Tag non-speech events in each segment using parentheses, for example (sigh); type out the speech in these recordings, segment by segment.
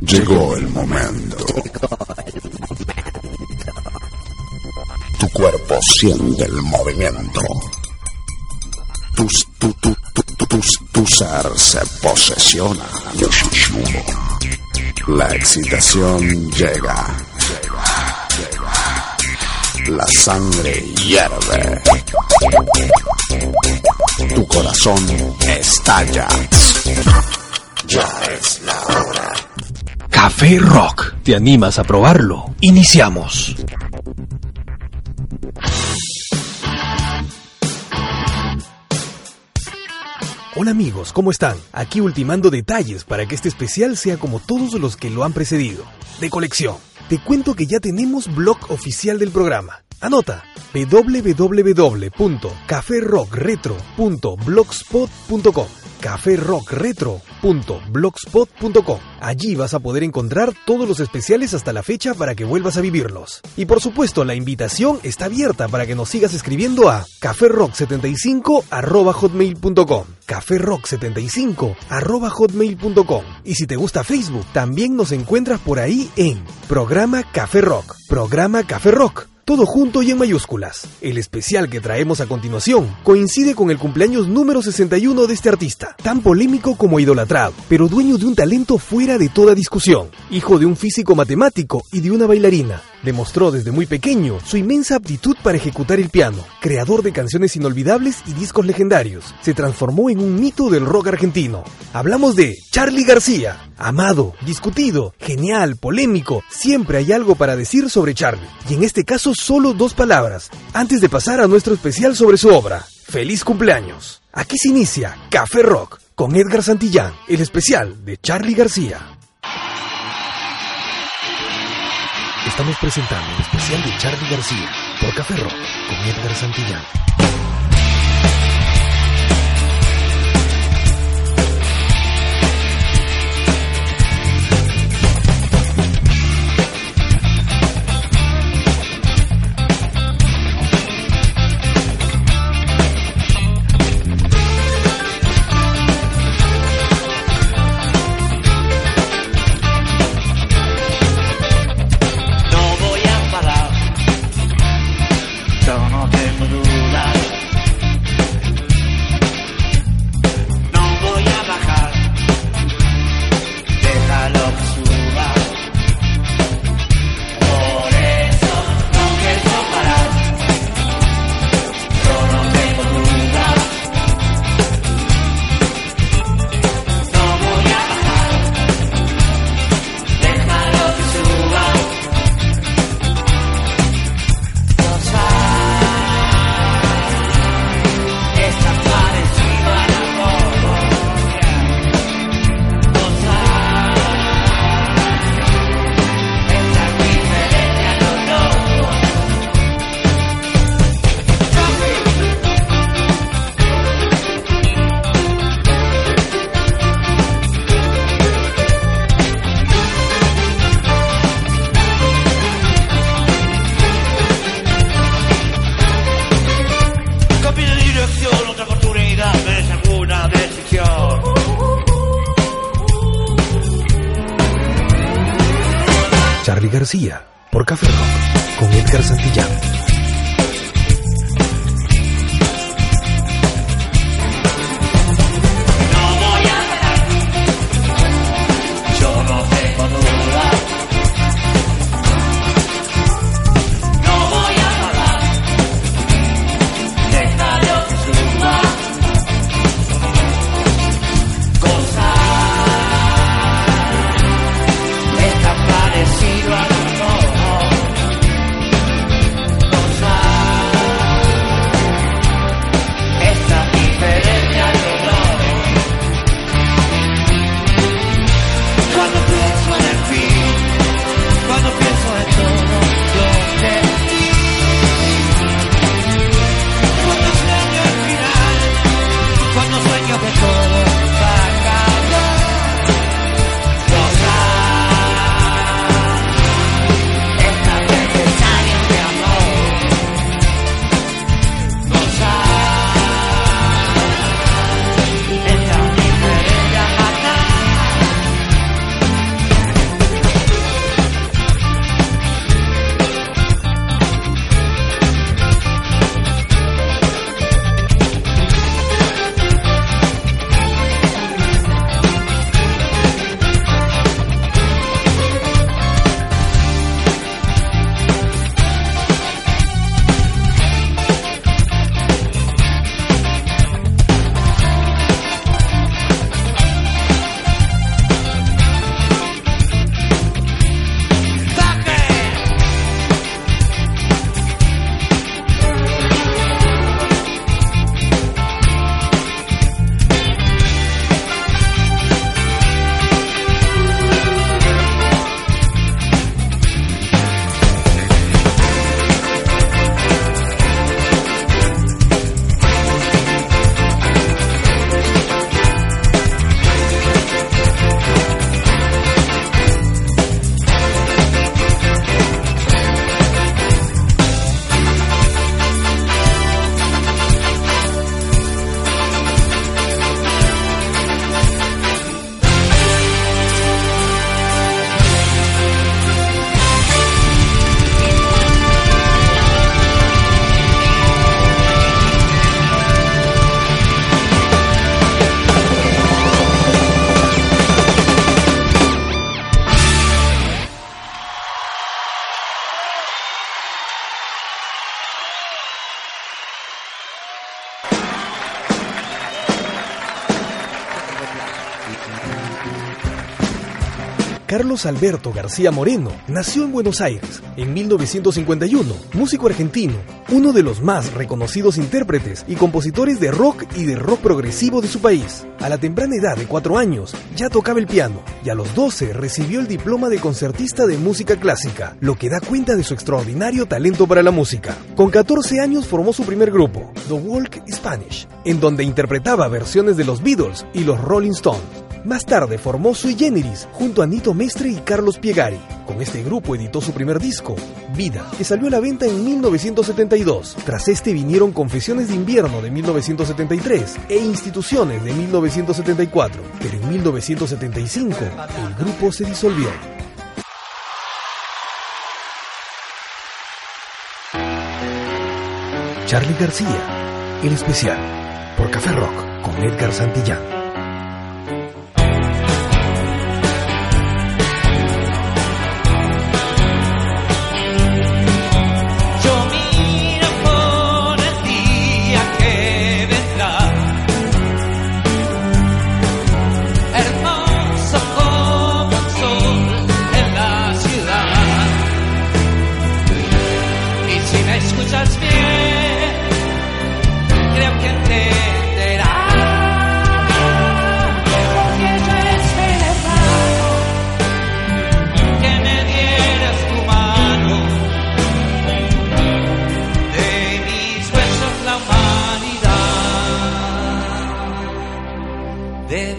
Llegó el momento. Tu cuerpo siente el movimiento. Tu, tu, tu, tu ser se posesiona. La excitación llega. La sangre hierve. Tu corazón estalla. Ya es la hora. Café Rock. ¿Te animas a probarlo? Iniciamos. Hola amigos, ¿cómo están? Aquí ultimando detalles para que este especial sea como todos los que lo han precedido, de colección. Te cuento que ya tenemos blog oficial del programa. Anota www.caferrockretro.blogspot.com caferrockretro.blogspot.com. Allí vas a poder encontrar todos los especiales hasta la fecha para que vuelvas a vivirlos. Y por supuesto, la invitación está abierta para que nos sigas escribiendo a caferrock75@hotmail.com. caferrock75@hotmail.com. Y si te gusta Facebook, también nos encuentras por ahí en Programa Café Rock. Programa Café Rock todo junto y en mayúsculas. El especial que traemos a continuación coincide con el cumpleaños número 61 de este artista, tan polémico como idolatrado, pero dueño de un talento fuera de toda discusión. Hijo de un físico matemático y de una bailarina, demostró desde muy pequeño su inmensa aptitud para ejecutar el piano. Creador de canciones inolvidables y discos legendarios, se transformó en un mito del rock argentino. Hablamos de Charlie García. Amado, discutido, genial, polémico, siempre hay algo para decir sobre Charlie. Y en este caso solo dos palabras, antes de pasar a nuestro especial sobre su obra. ¡Feliz cumpleaños! Aquí se inicia Café Rock con Edgar Santillán, el especial de Charlie García. Estamos presentando el especial de Charlie García por Café Rock con Edgar Santillán. Alberto García Moreno nació en Buenos Aires en 1951, músico argentino, uno de los más reconocidos intérpretes y compositores de rock y de rock progresivo de su país. A la temprana edad de 4 años ya tocaba el piano y a los 12 recibió el diploma de concertista de música clásica, lo que da cuenta de su extraordinario talento para la música. Con 14 años formó su primer grupo, The Walk Spanish, en donde interpretaba versiones de los Beatles y los Rolling Stones. Más tarde formó Sui Generis junto a Nito Mestre y Carlos Piegari. Con este grupo editó su primer disco, Vida, que salió a la venta en 1972. Tras este vinieron Confesiones de Invierno de 1973 e Instituciones de 1974. Pero en 1975 el grupo se disolvió. Charlie García, el especial, por Café Rock con Edgar Santillán. De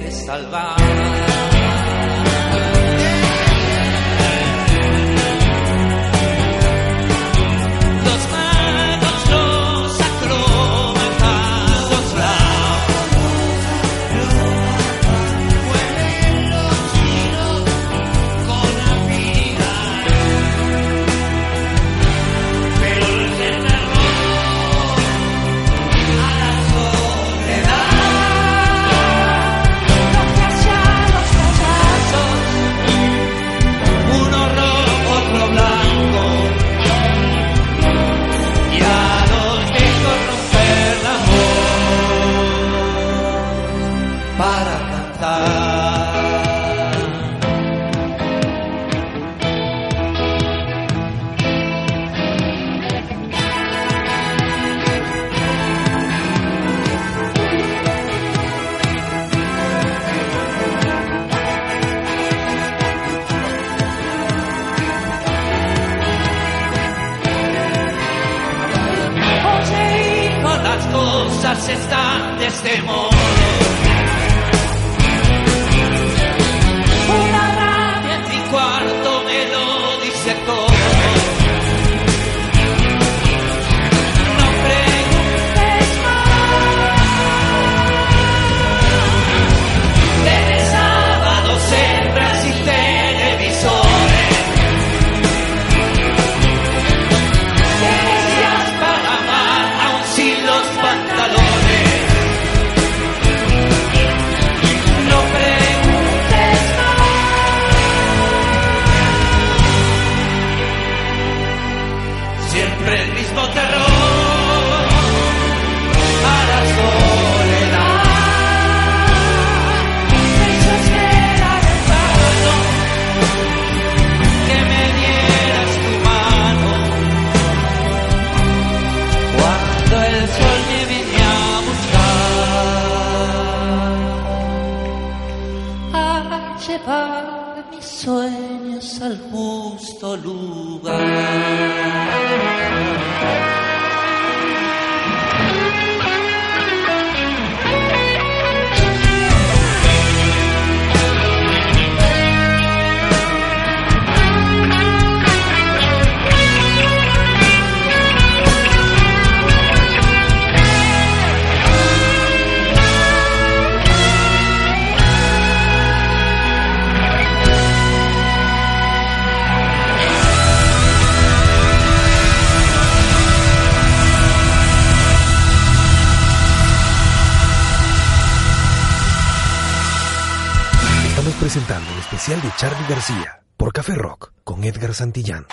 Santillán.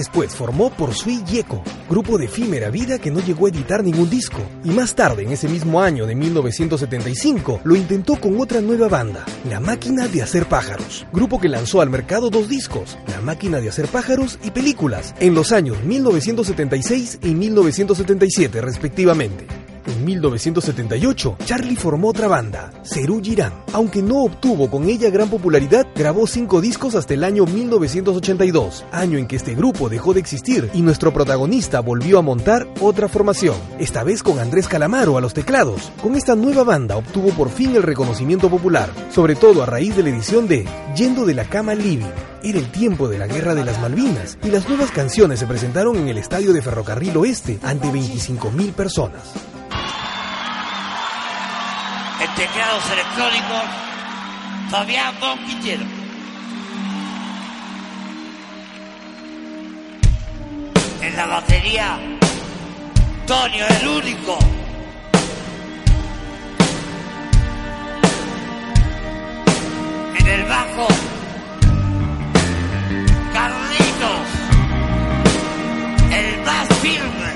Después formó Por Sui Yeco, grupo de efímera vida que no llegó a editar ningún disco, y más tarde, en ese mismo año de 1975, lo intentó con otra nueva banda, La Máquina de Hacer Pájaros, grupo que lanzó al mercado dos discos, La Máquina de Hacer Pájaros y películas, en los años 1976 y 1977 respectivamente. En 1978, Charlie formó otra banda, Cerú Girán. Aunque no obtuvo con ella gran popularidad, grabó cinco discos hasta el año 1982, año en que este grupo dejó de existir y nuestro protagonista volvió a montar otra formación, esta vez con Andrés Calamaro a los teclados. Con esta nueva banda obtuvo por fin el reconocimiento popular, sobre todo a raíz de la edición de Yendo de la Cama Living. Era el tiempo de la Guerra de las Malvinas y las nuevas canciones se presentaron en el estadio de Ferrocarril Oeste ante 25.000 personas. Teclados electrónicos, Fabián Bonquillero. En la batería, Tonio el único. En el bajo, Carlitos. El más firme.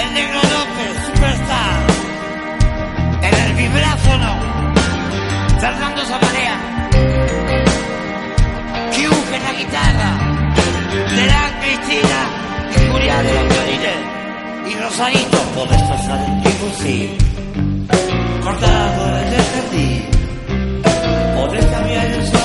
El negro López, superstar. En el vibráfono, Fernando Zamarea. Hugh en la guitarra. Terán Cristina y Julián de los. Y Rosarito, por estos adjetivos, sí. Cortado desde el jardín. Cambiar el sol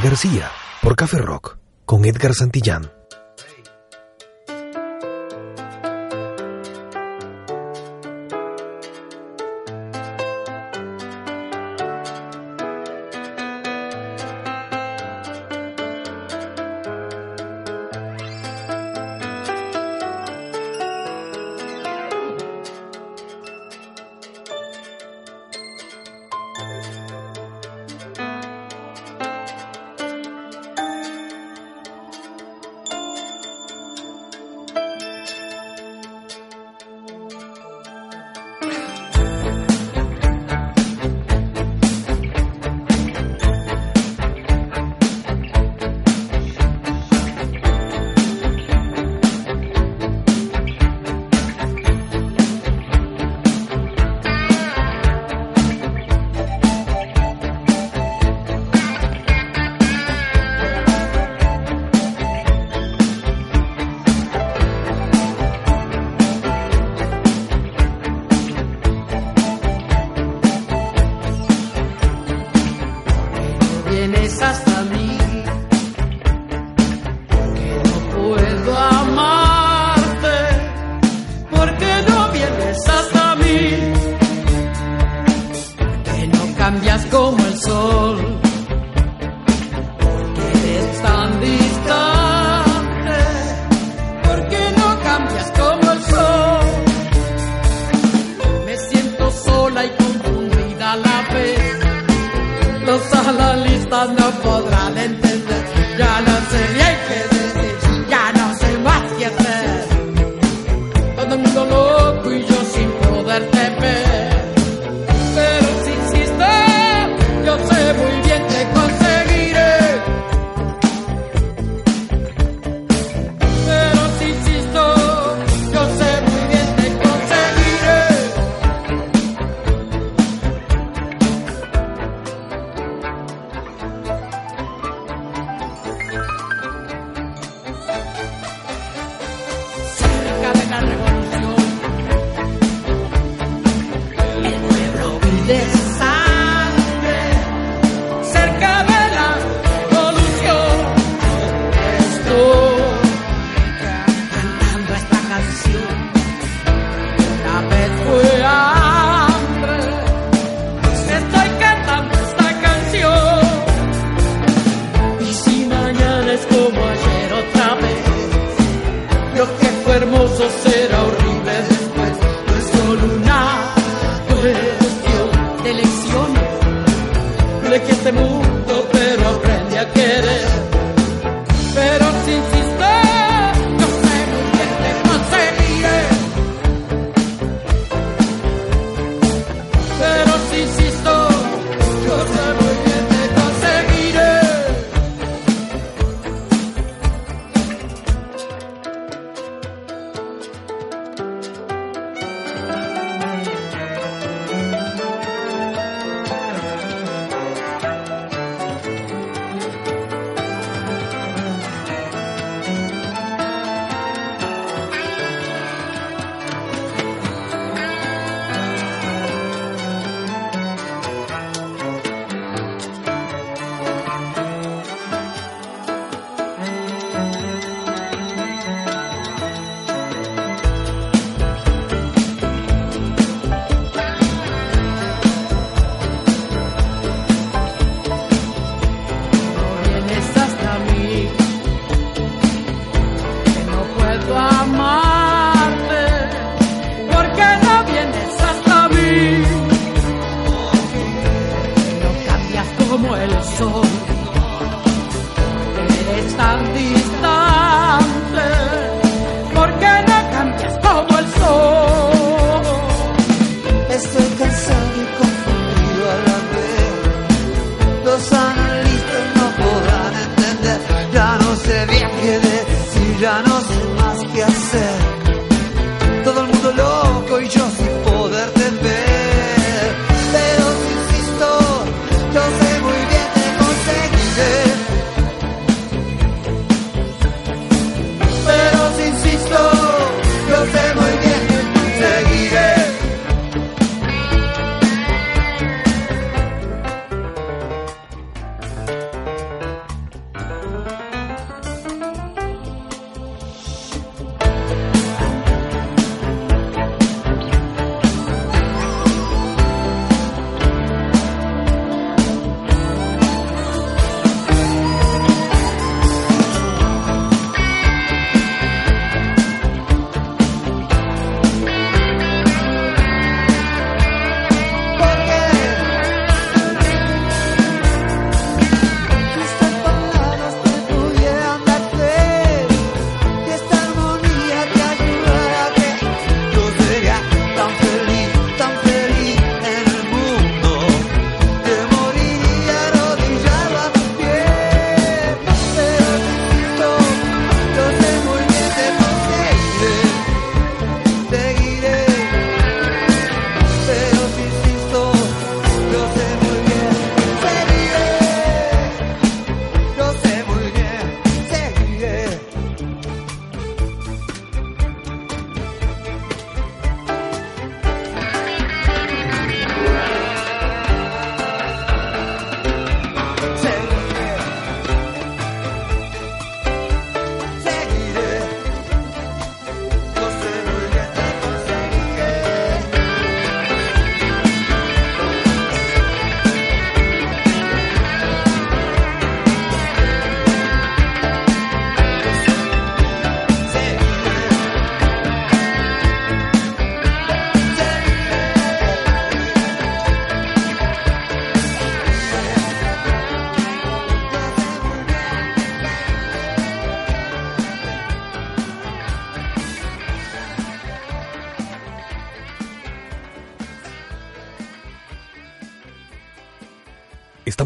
García, por Café Rock, con Edgar Santillán.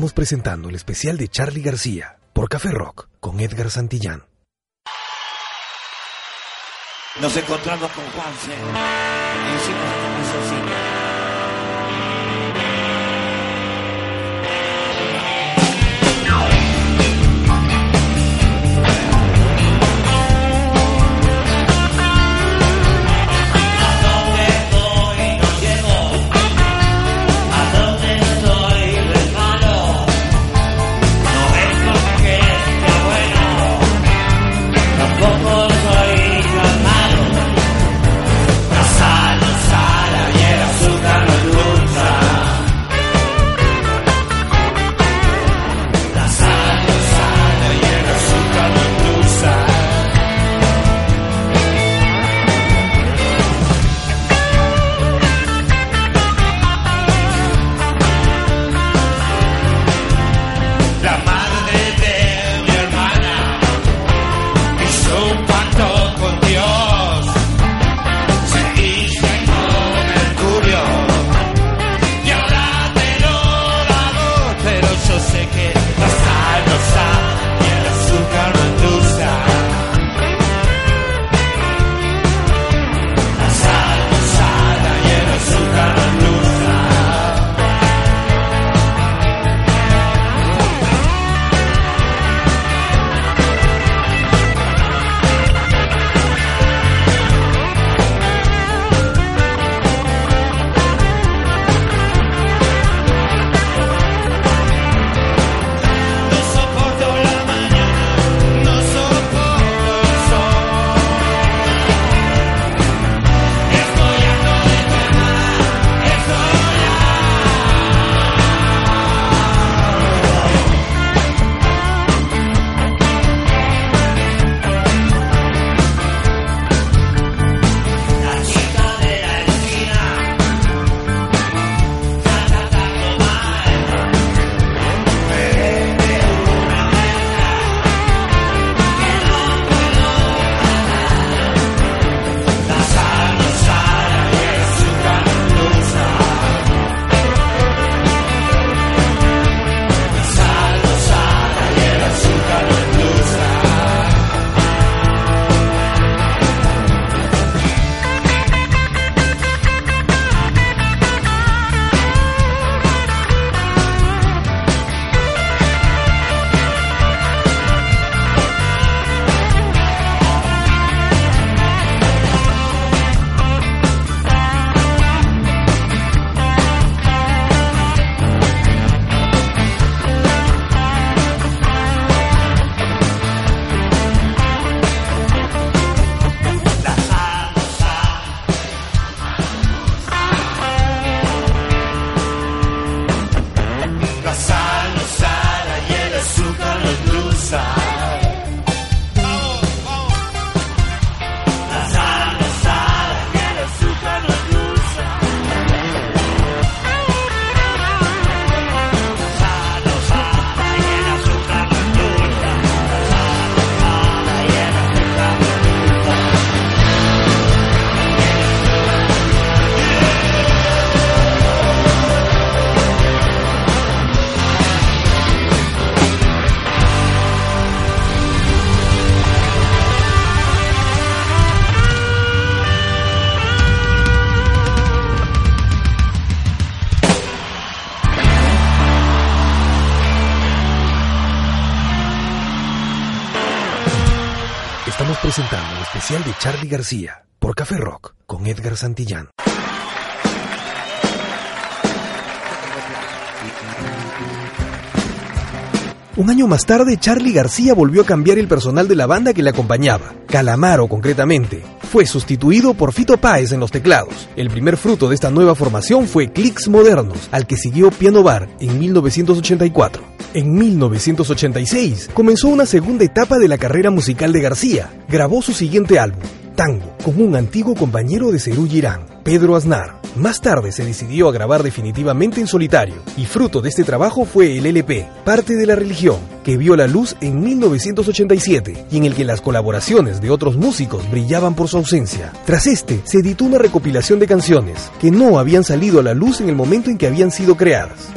Estamos presentando el especial de Charlie García por Café Rock con Edgar Santillán. Nos encontramos con García por Café Rock con Edgar Santillán. Un año más tarde, Charlie García volvió a cambiar el personal de la banda que le acompañaba. Calamaro, concretamente, fue sustituido por Fito Páez en los teclados. El primer fruto de esta nueva formación fue Clicks Modernos, al que siguió Piano Bar en 1984. En 1986 comenzó una segunda etapa de la carrera musical de García. Grabó su siguiente álbum, Tango, con un antiguo compañero de Cerú Girán, Pedro Aznar. Más tarde se decidió a grabar definitivamente en solitario, y fruto de este trabajo fue el LP, Parte de la Religión, que vio la luz en 1987 y en el que las colaboraciones de otros músicos brillaban por su ausencia. Tras este, se editó una recopilación de canciones que no habían salido a la luz en el momento en que habían sido creadas.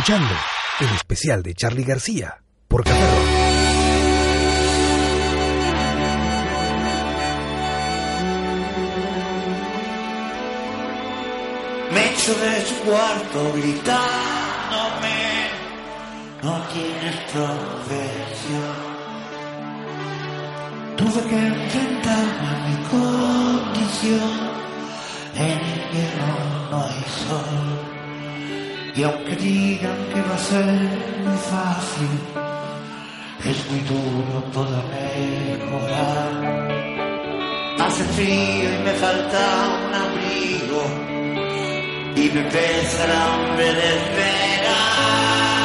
escuchando el especial de Charlie García por Catarro. Me echo de su cuarto gritándome, no tienes profesión. Tuve que enfrentarme a mi condición, en invierno no hay sol, y aunque aunque va a ser muy fácil, es muy duro poder mejorar. Hace frío y me falta un abrigo y me pesa el hambre de esperar.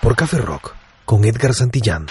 Por Café Rock, con Edgar Santillán.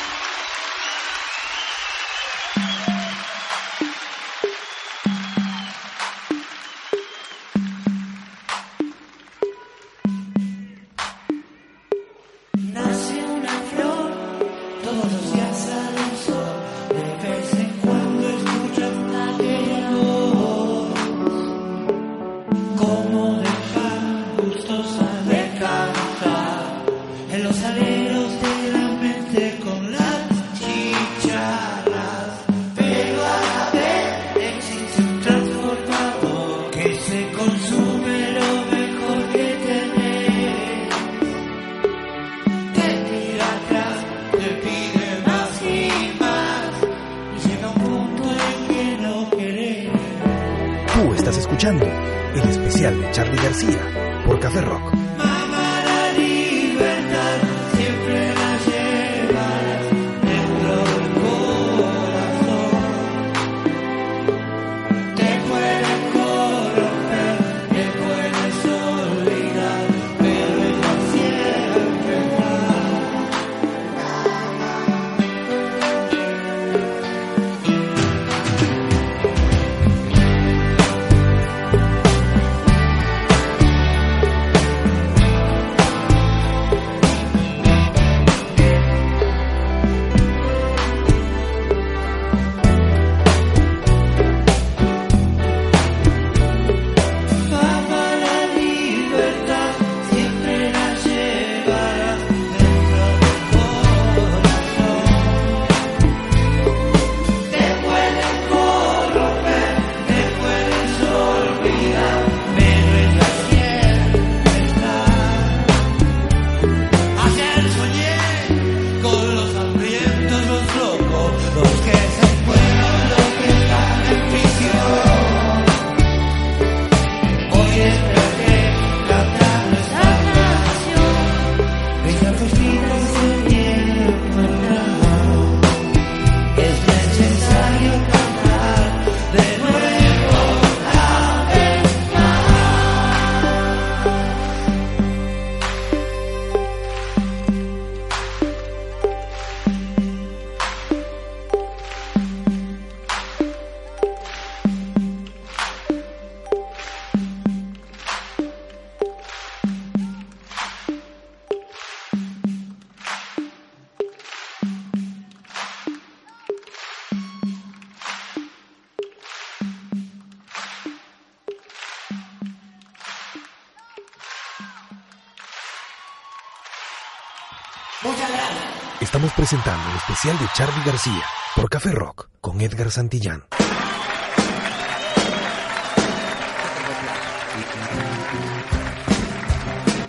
Presentando el especial de Charlie García, por Café Rock, con Edgar Santillán.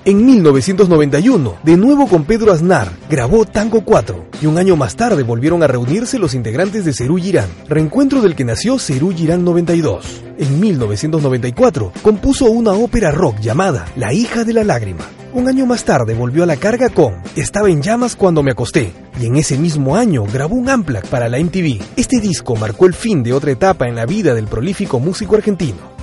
En 1991, de nuevo con Pedro Aznar, grabó Tango 4 y un año más tarde volvieron a reunirse los integrantes de Cerú Girán, reencuentro del que nació Cerú Girán 92. En 1994, compuso una ópera rock llamada La hija de la lágrima. Un año más tarde volvió a la carga con Estaba en llamas cuando me acosté y en ese mismo año grabó un Amplac para la MTV. Este disco marcó el fin de otra etapa en la vida del prolífico músico argentino.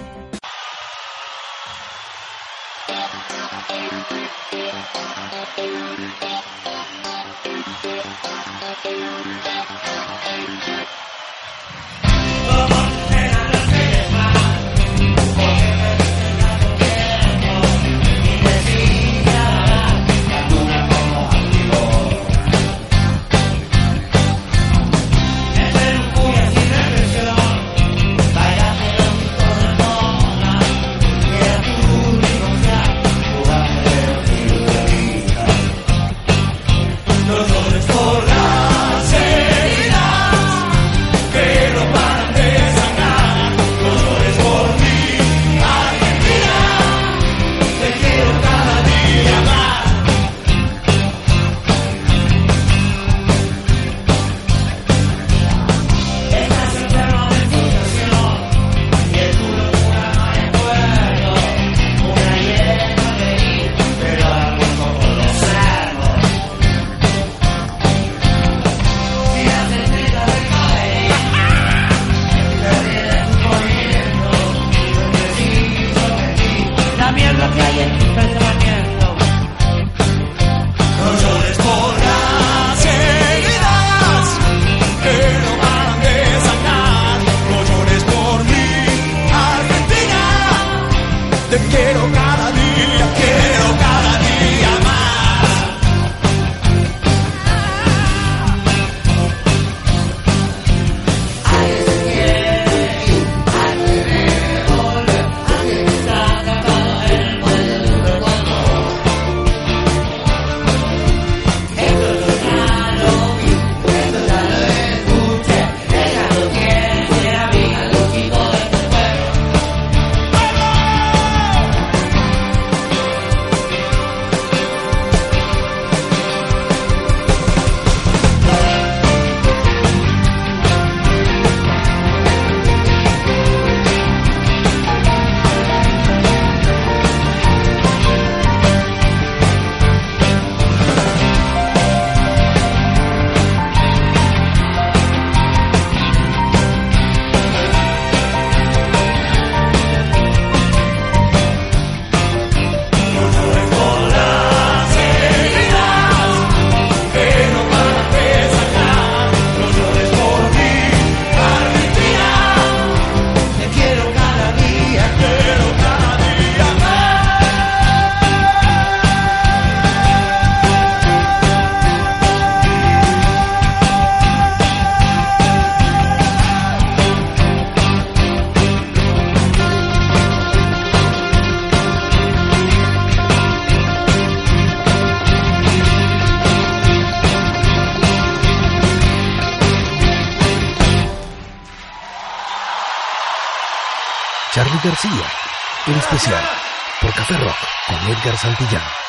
En especial por Café Rock con Edgar Santillán.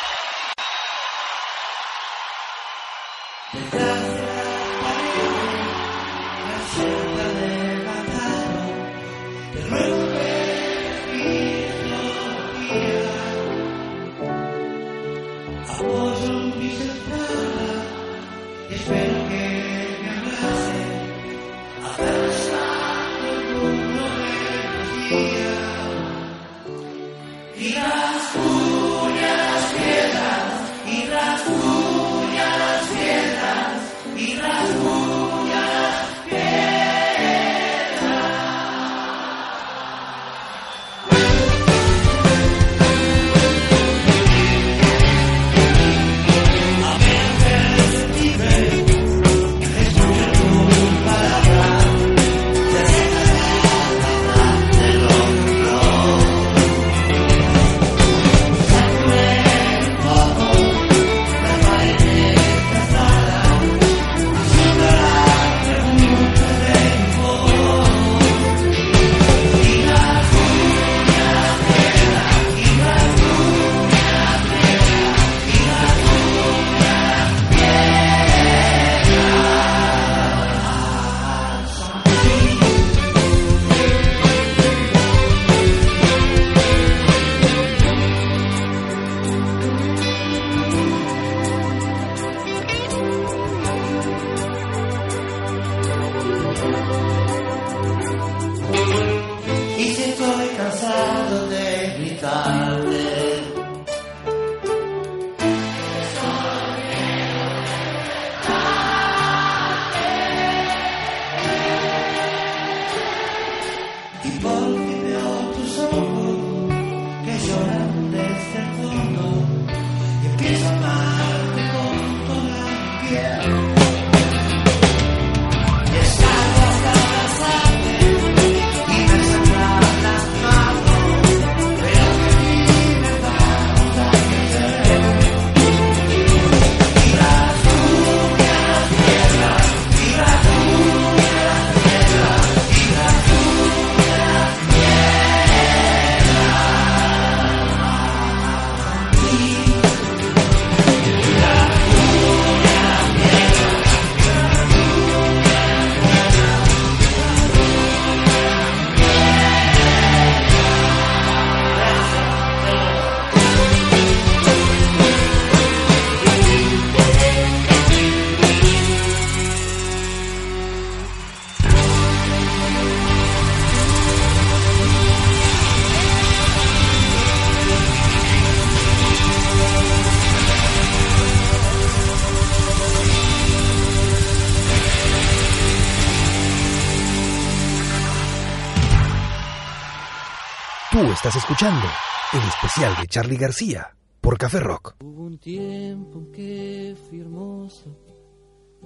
Estás escuchando el especial de Charlie García por Café Rock. Hubo un tiempo que fui hermosa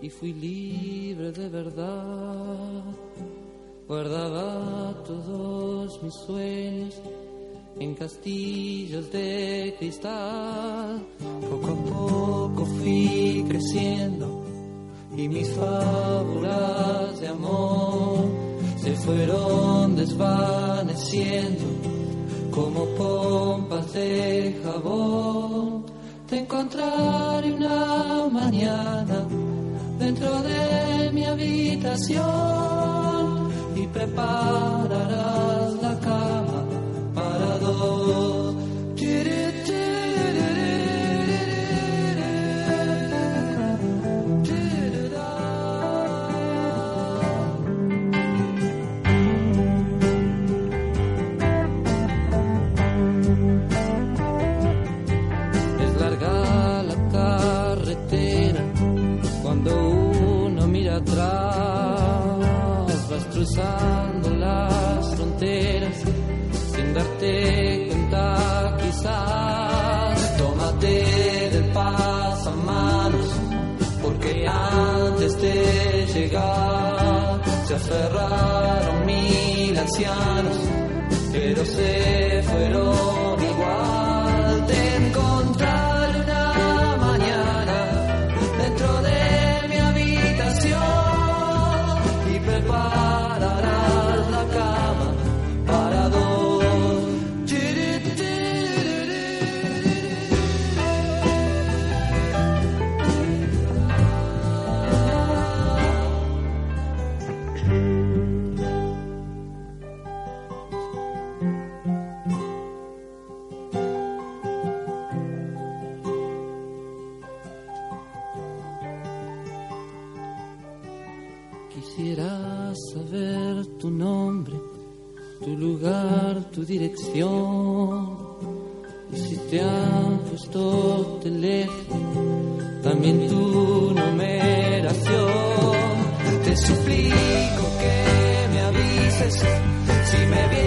y fui libre de verdad. Guardaba todos mis sueños en castillos de cristal. Poco a poco fui creciendo y mis fábulas de amor se fueron desvaneciendo como pompas de jabón. Te encontraré una mañana dentro de mi habitación y prepararás cruzando las fronteras sin darte cuenta quizás. Tómate del pasamanos porque antes de llegar se aferraron mil ancianos pero se fueron tu dirección. Y si te han puesto teléfono, también tu numeración. Te suplico que me avises si me vienes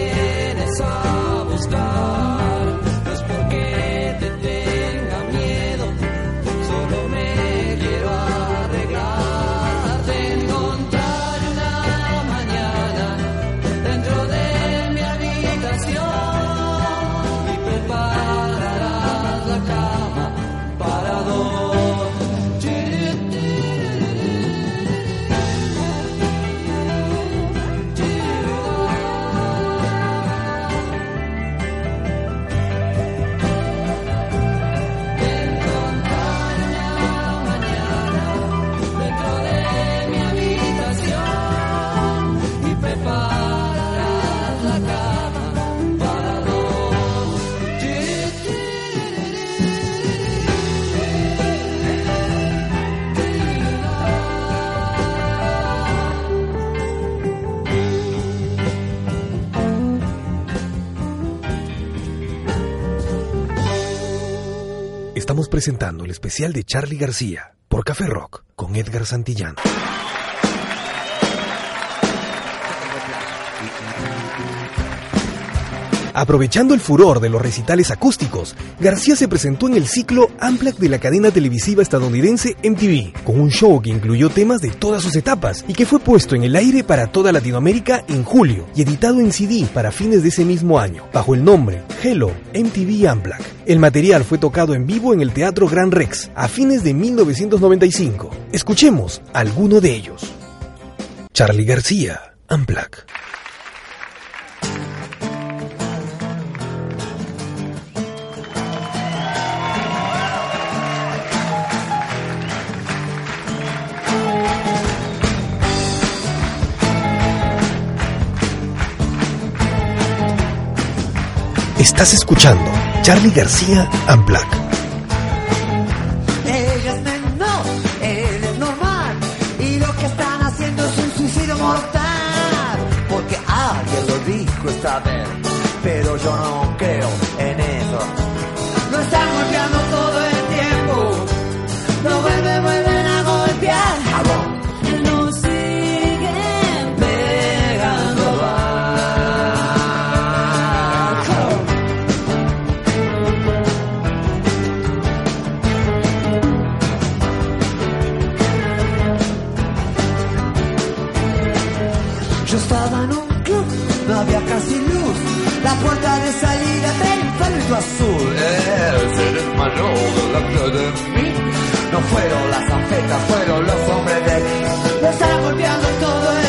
presentando el especial de Charlie García por Café Rock con Edgar Santillán. Aprovechando el furor de los recitales acústicos, García se presentó en el ciclo Amplac de la cadena televisiva estadounidense MTV, con un show que incluyó temas de todas sus etapas y que fue puesto en el aire para toda Latinoamérica en julio y editado en CD para fines de ese mismo año, bajo el nombre Hello MTV Amplac. El material fue tocado en vivo en el Teatro Gran Rex a fines de 1995. Escuchemos alguno de ellos. Charlie García, Amplac. Estás escuchando Charlie García un suicidio mortal. Porque alguien lo dijo esta vez, pero yo no creo delante de mí. No fueron las afectas, fueron los hombres de Lo están golpeando todo el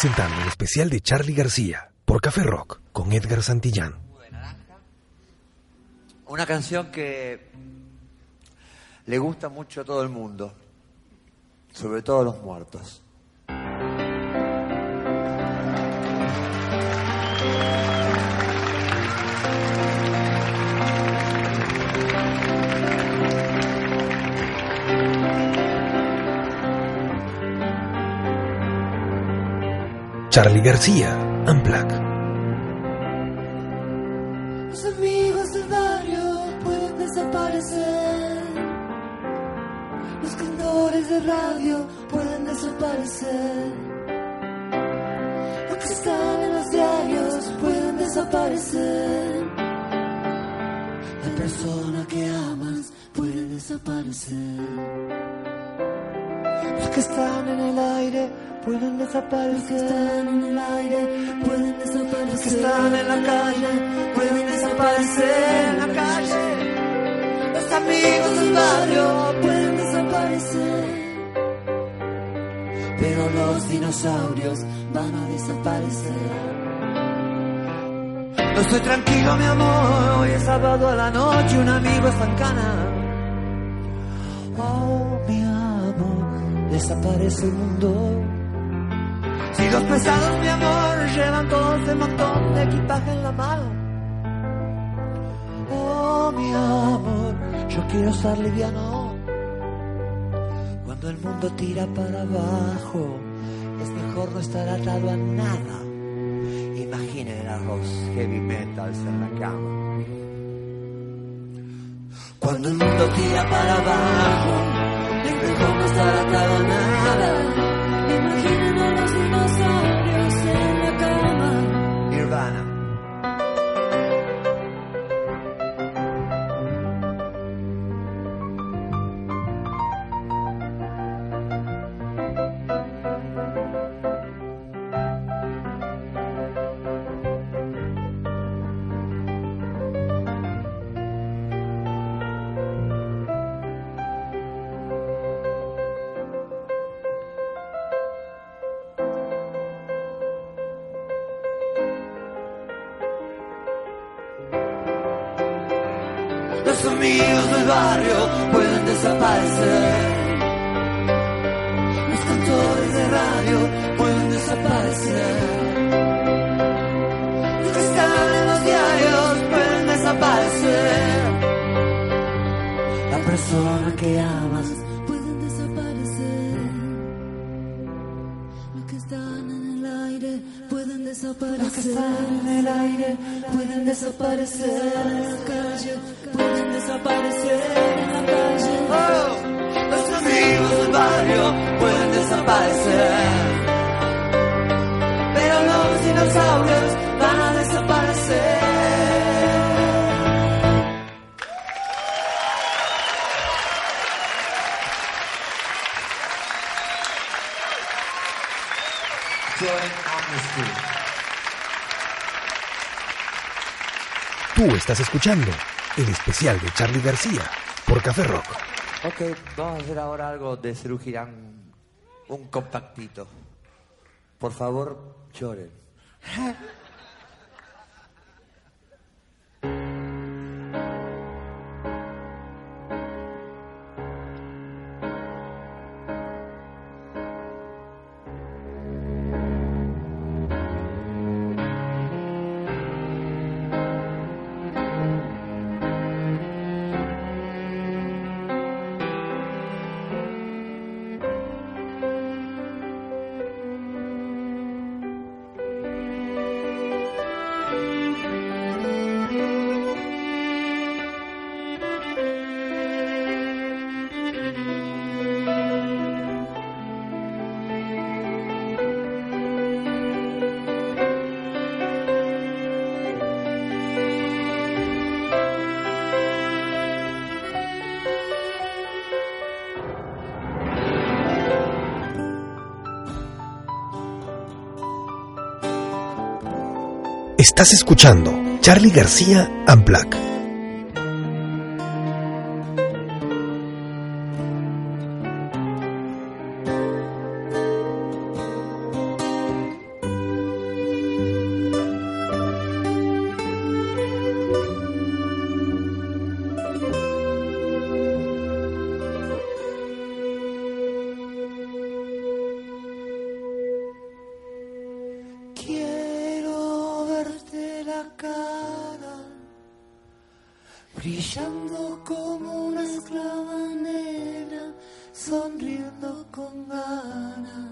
presentando el especial de Charlie García por Café Rock con Edgar Santillán. Una canción que le gusta mucho a todo el mundo, sobre todo a los muertos. Charlie García, Unplugged. Pueden desaparecer. Están en el aire, pueden desaparecer. Los que están en la calle pueden desaparecer en la calle. Los amigos del barrio pueden desaparecer. pero los dinosaurios van a desaparecer. No estoy tranquilo, mi amor. Hoy es sábado a la noche, un amigo está en cana. Oh, mi amor, desaparece el mundo. Si los pesados, mi amor, llevan todo ese montón de equipaje en la mano. Oh, mi amor, yo quiero estar liviano. Cuando el mundo tira para abajo, es mejor no estar atado a nada. Imaginen a los heavy metals en la cama. Cuando el mundo tira para abajo, es mejor no estar atado a nada. Estás escuchando el especial de Charlie García por Café Rock. Ok, vamos a hacer ahora algo de Cerú Girán, un compactito. Por favor, lloren. (laughs) Estás escuchando Charlie García and Black. brillando como una esclava negra, sonriendo con ganas.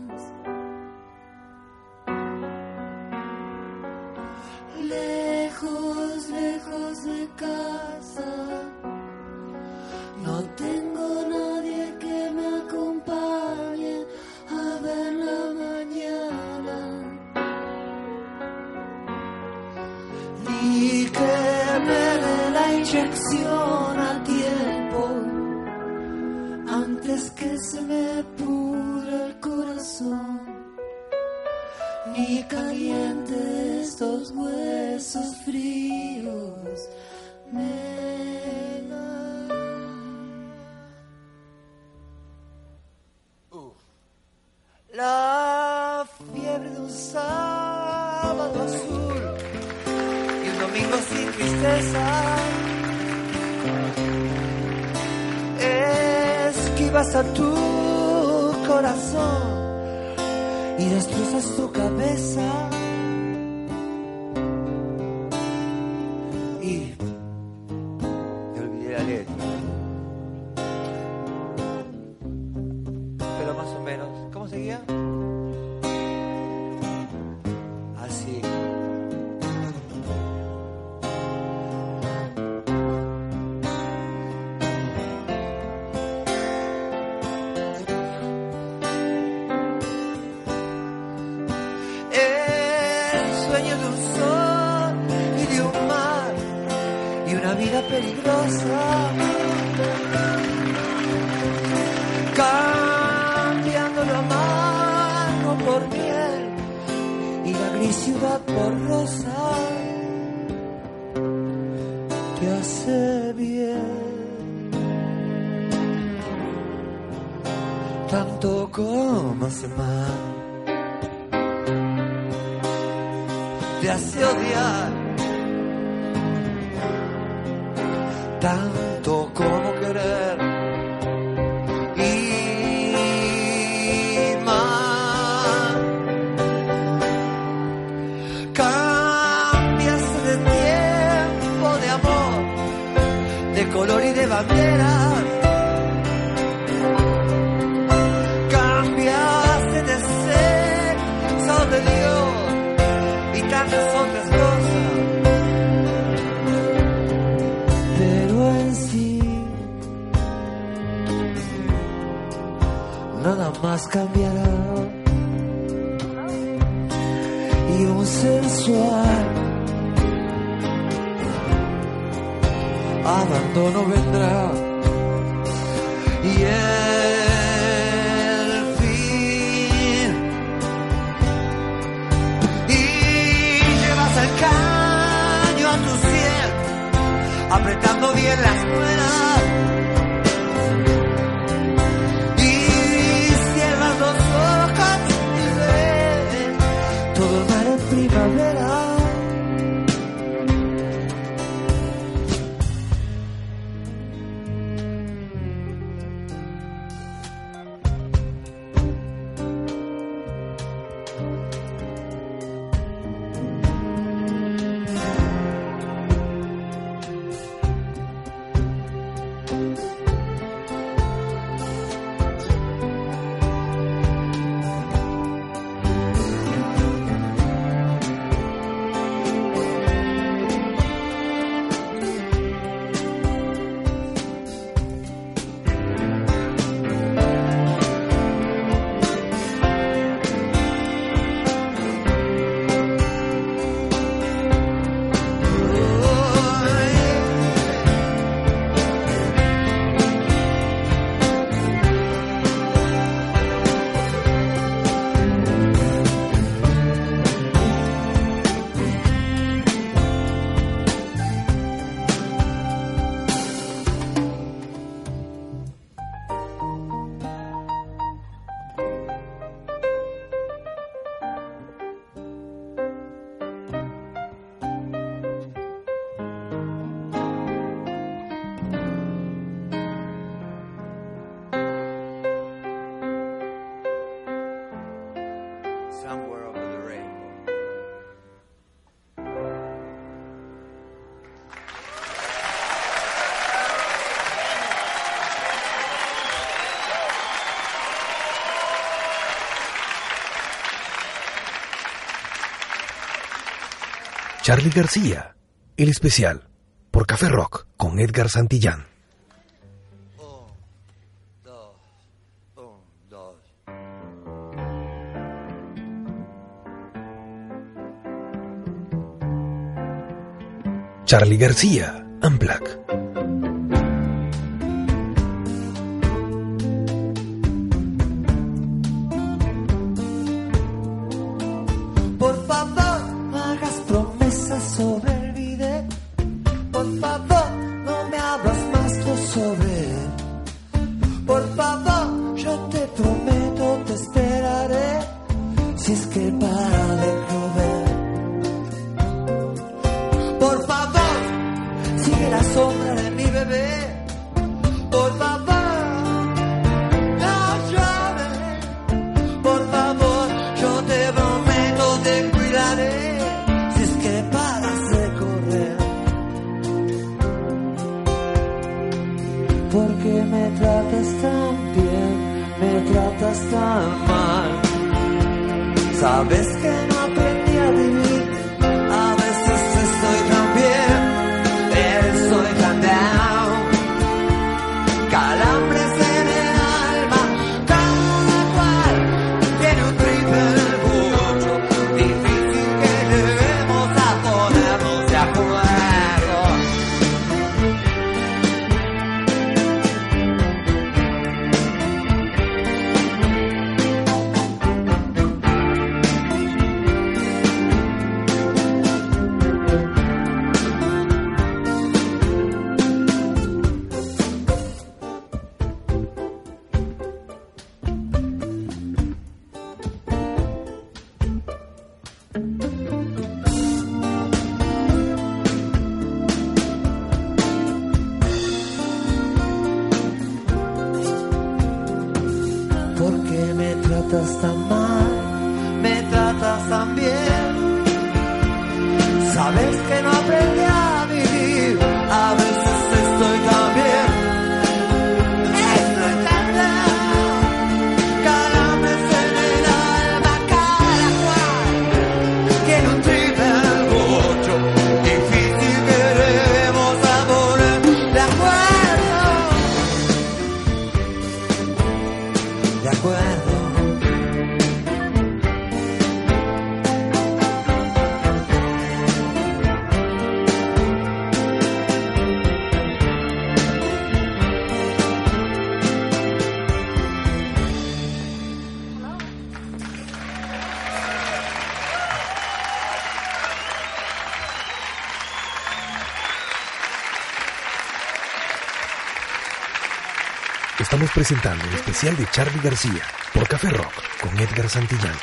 Charlie García, el especial por Café Rock con Edgar Santillán. Charlie García, Amplac. Presentando el especial de Charlie García por Café Rock con Edgar Santillán.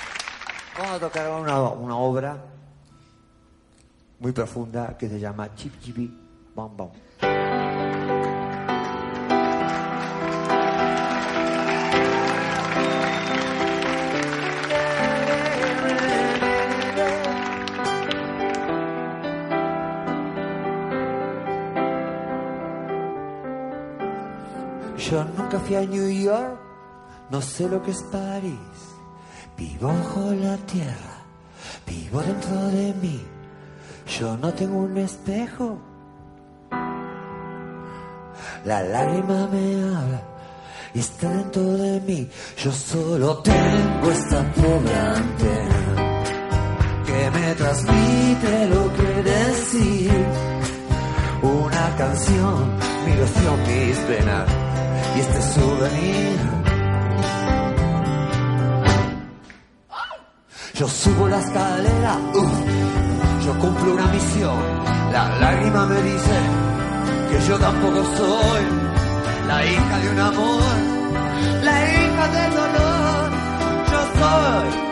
Vamos a tocar una, obra muy profunda que se llama Chip Chibi Bom Bom. New York, no sé lo que es París. Vivo bajo la tierra, vivo dentro de mí. Yo no tengo un espejo. La lágrima me habla y está dentro de mí. Yo solo tengo esta pobre antena que me transmite lo que decir. Una canción, mi ilusión, mis venas y este souvenir. Yo subo la escalera, uf, yo cumplo una misión. La lágrima me dice que yo tampoco soy la hija de un amor, la hija del dolor. Yo soy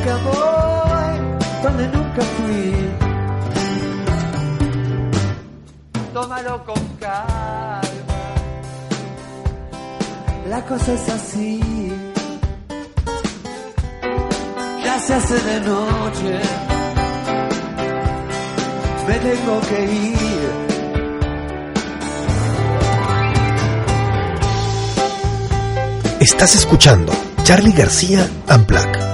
nunca voy, donde nunca fui. Tómalo con calma, la cosa es así. Ya se hace de noche, me tengo que ir. Estás escuchando Charlie García Amplac.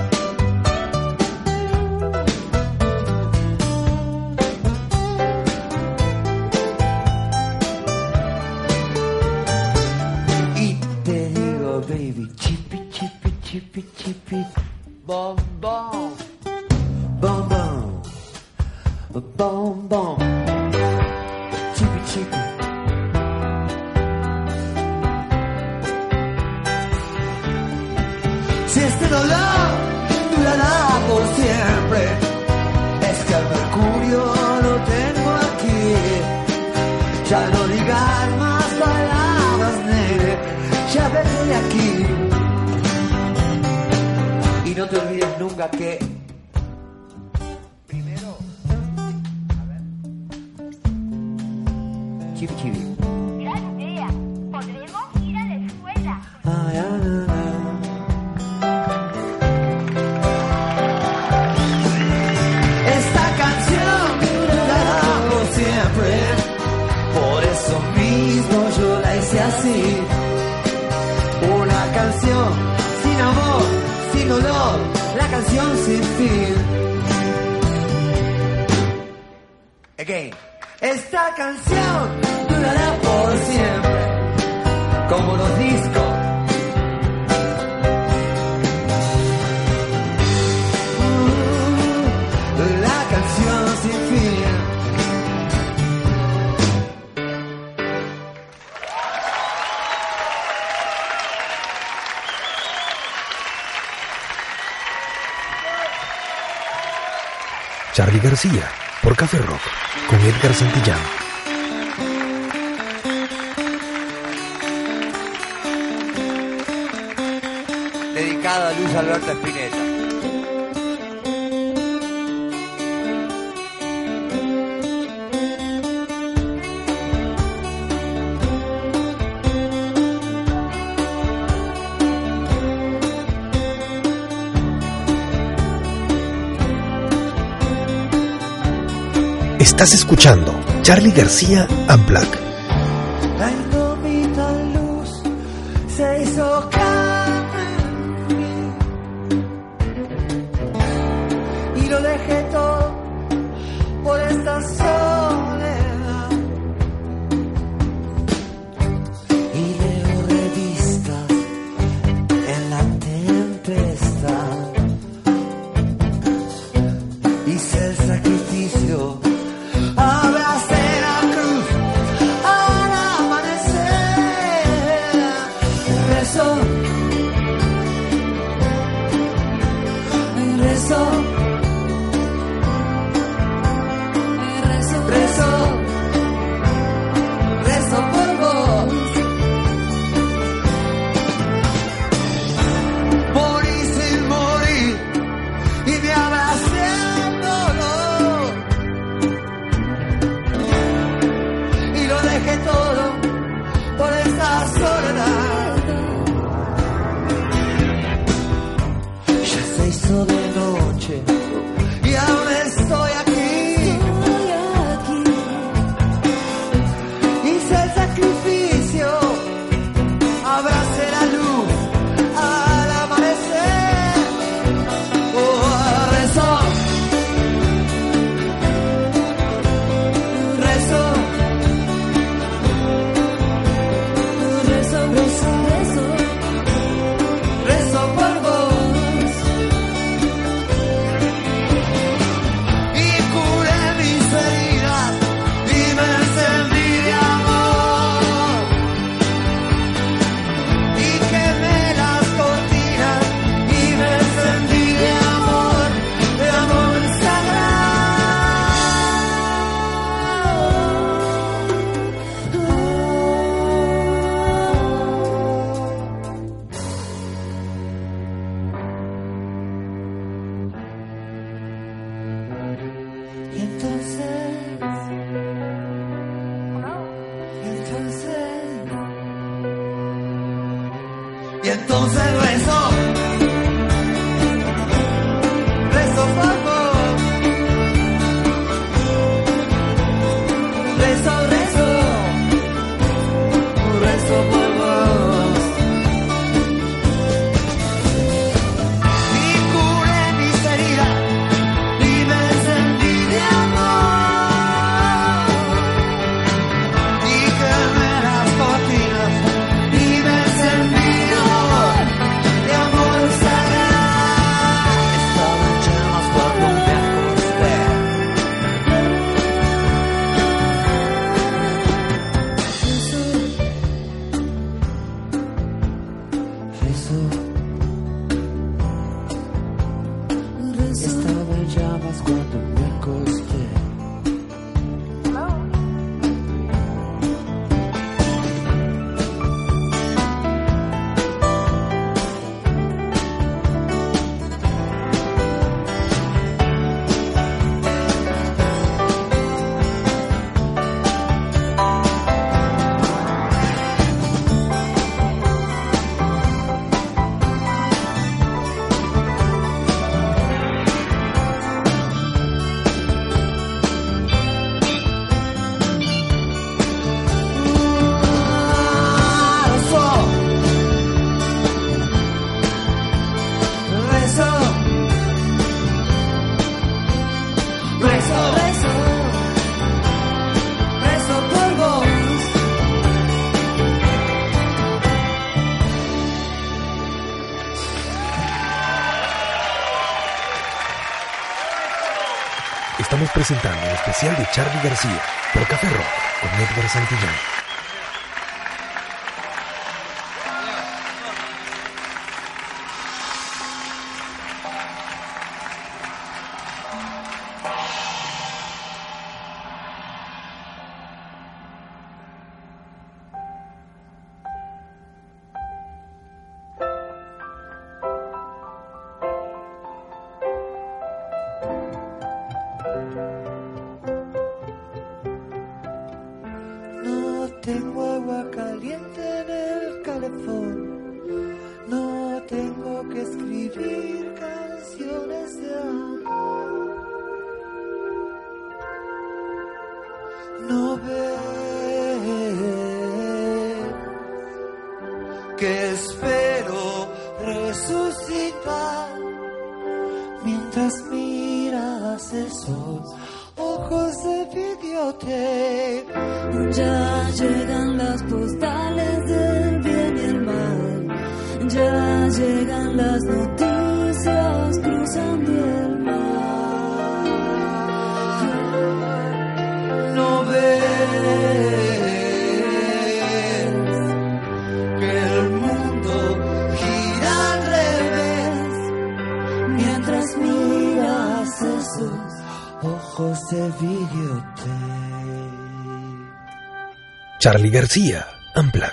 García Estás escuchando Charlie García Amplac. estamos presentando el especial de Charlie García por Café Rock con Edgar Santillán. García, Ampla.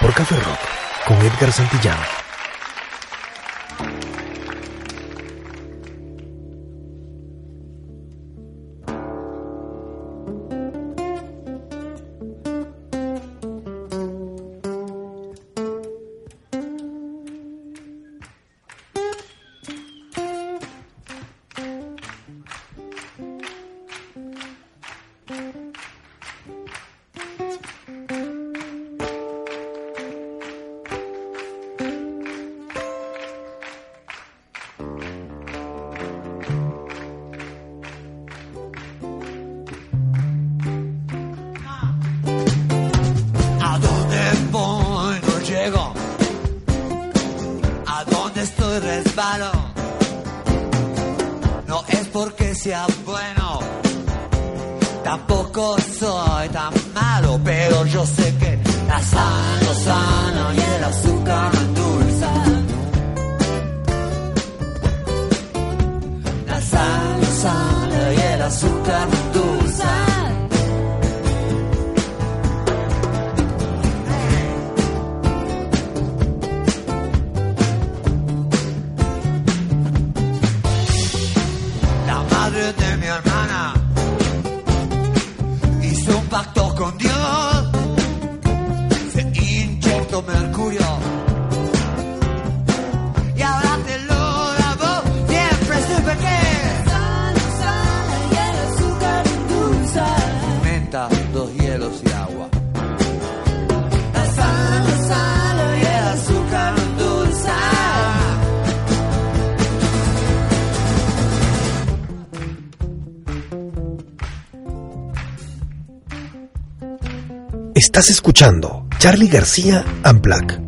Por Café Rock con Edgar Santillán. Estás escuchando Charlie García Amplac.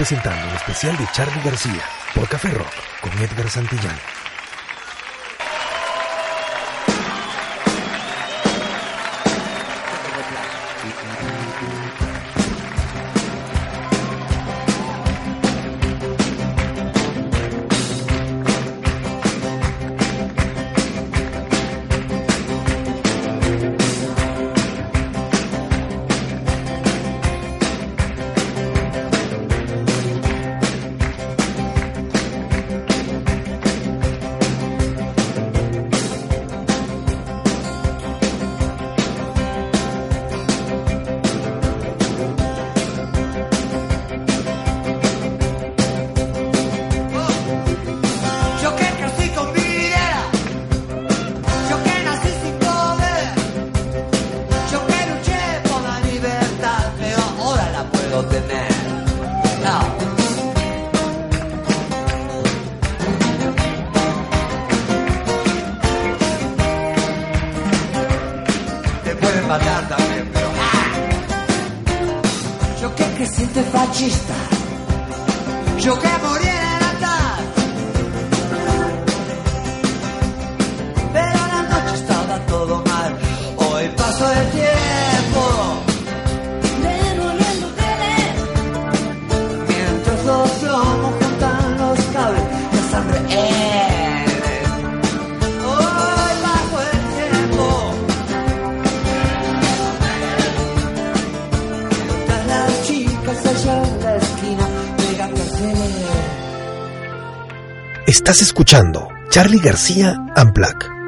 presentando el especial de Charlie García por Café Rock con Edgar Santillán. escuchando Charlie García Amplac.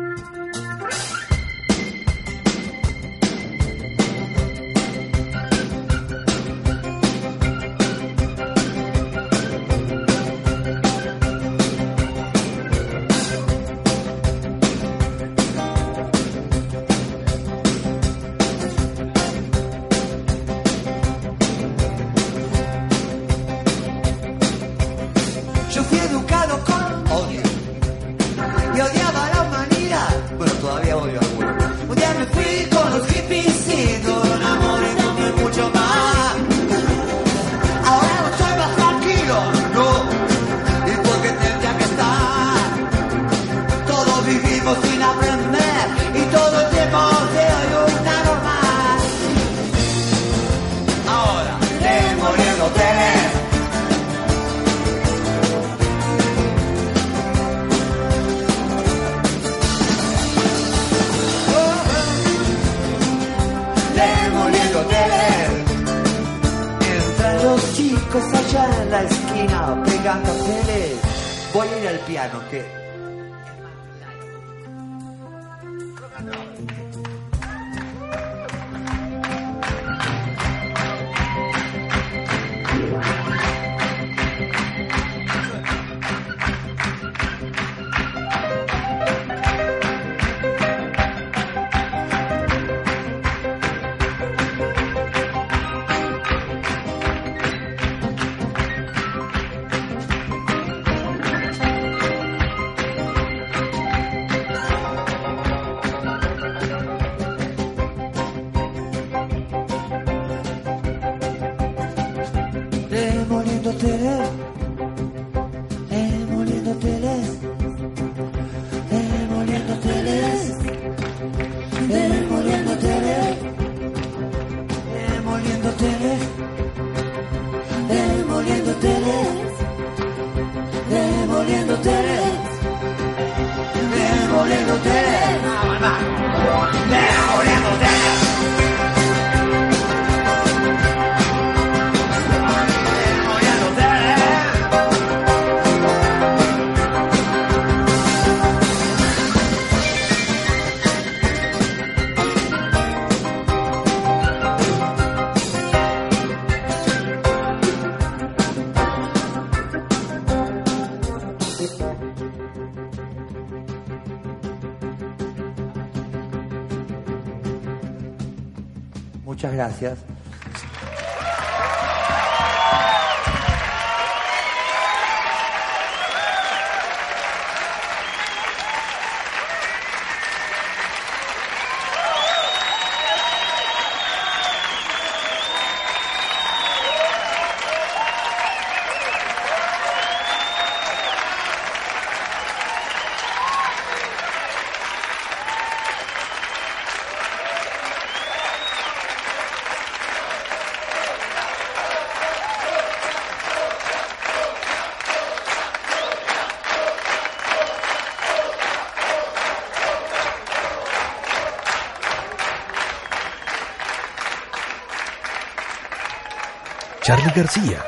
Charlie García,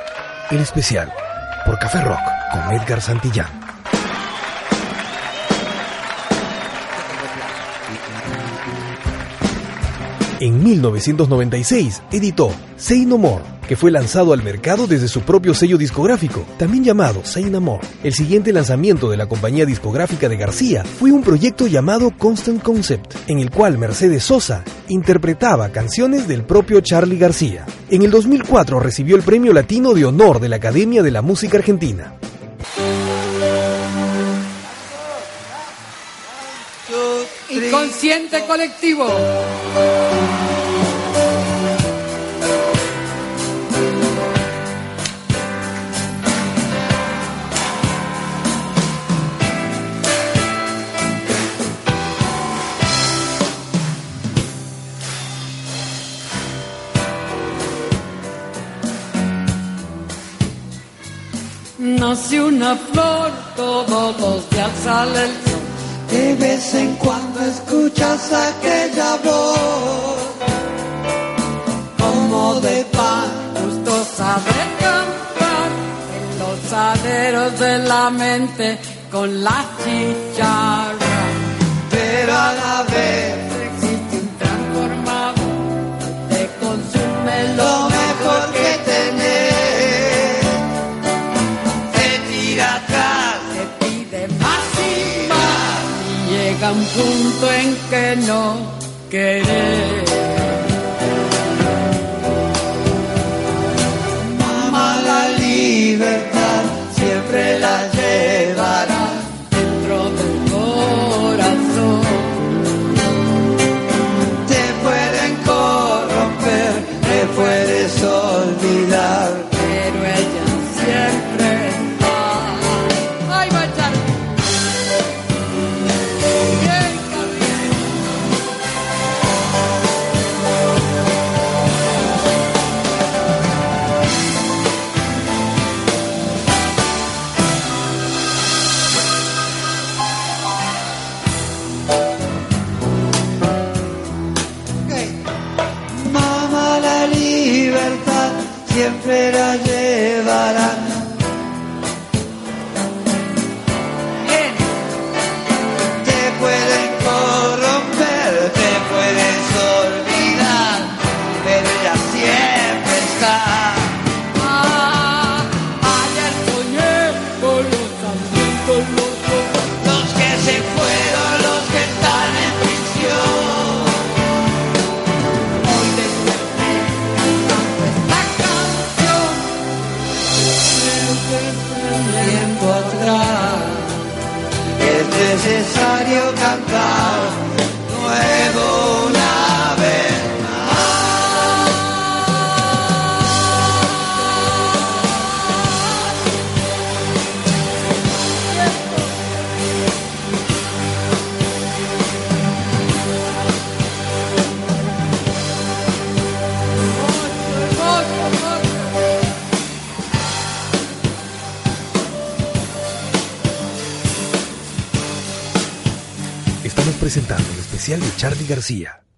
el especial, por Café Rock, con Edgar Santillán. En 1996 editó Say No More, que fue lanzado al mercado desde su propio sello discográfico, también llamado Say No More. El siguiente lanzamiento de la compañía discográfica de García fue un proyecto llamado Constant Concept, en el cual Mercedes Sosa interpretaba canciones del propio Charlie García. En el 2004 recibió el Premio Latino de Honor de la Academia de la Música Argentina. Inconsciente colectivo. Nace una flor, todos los días sale el sol. De vez en cuando escuchas aquella voz como de pan, justo saber cantar en los aleros de la mente con la chicharra. pero a la vez Existe un transformador, te consume lo llega un punto en que no querés. Mamá la libertad siempre la llevará dentro del corazón. te pueden corromper te puedes olvidar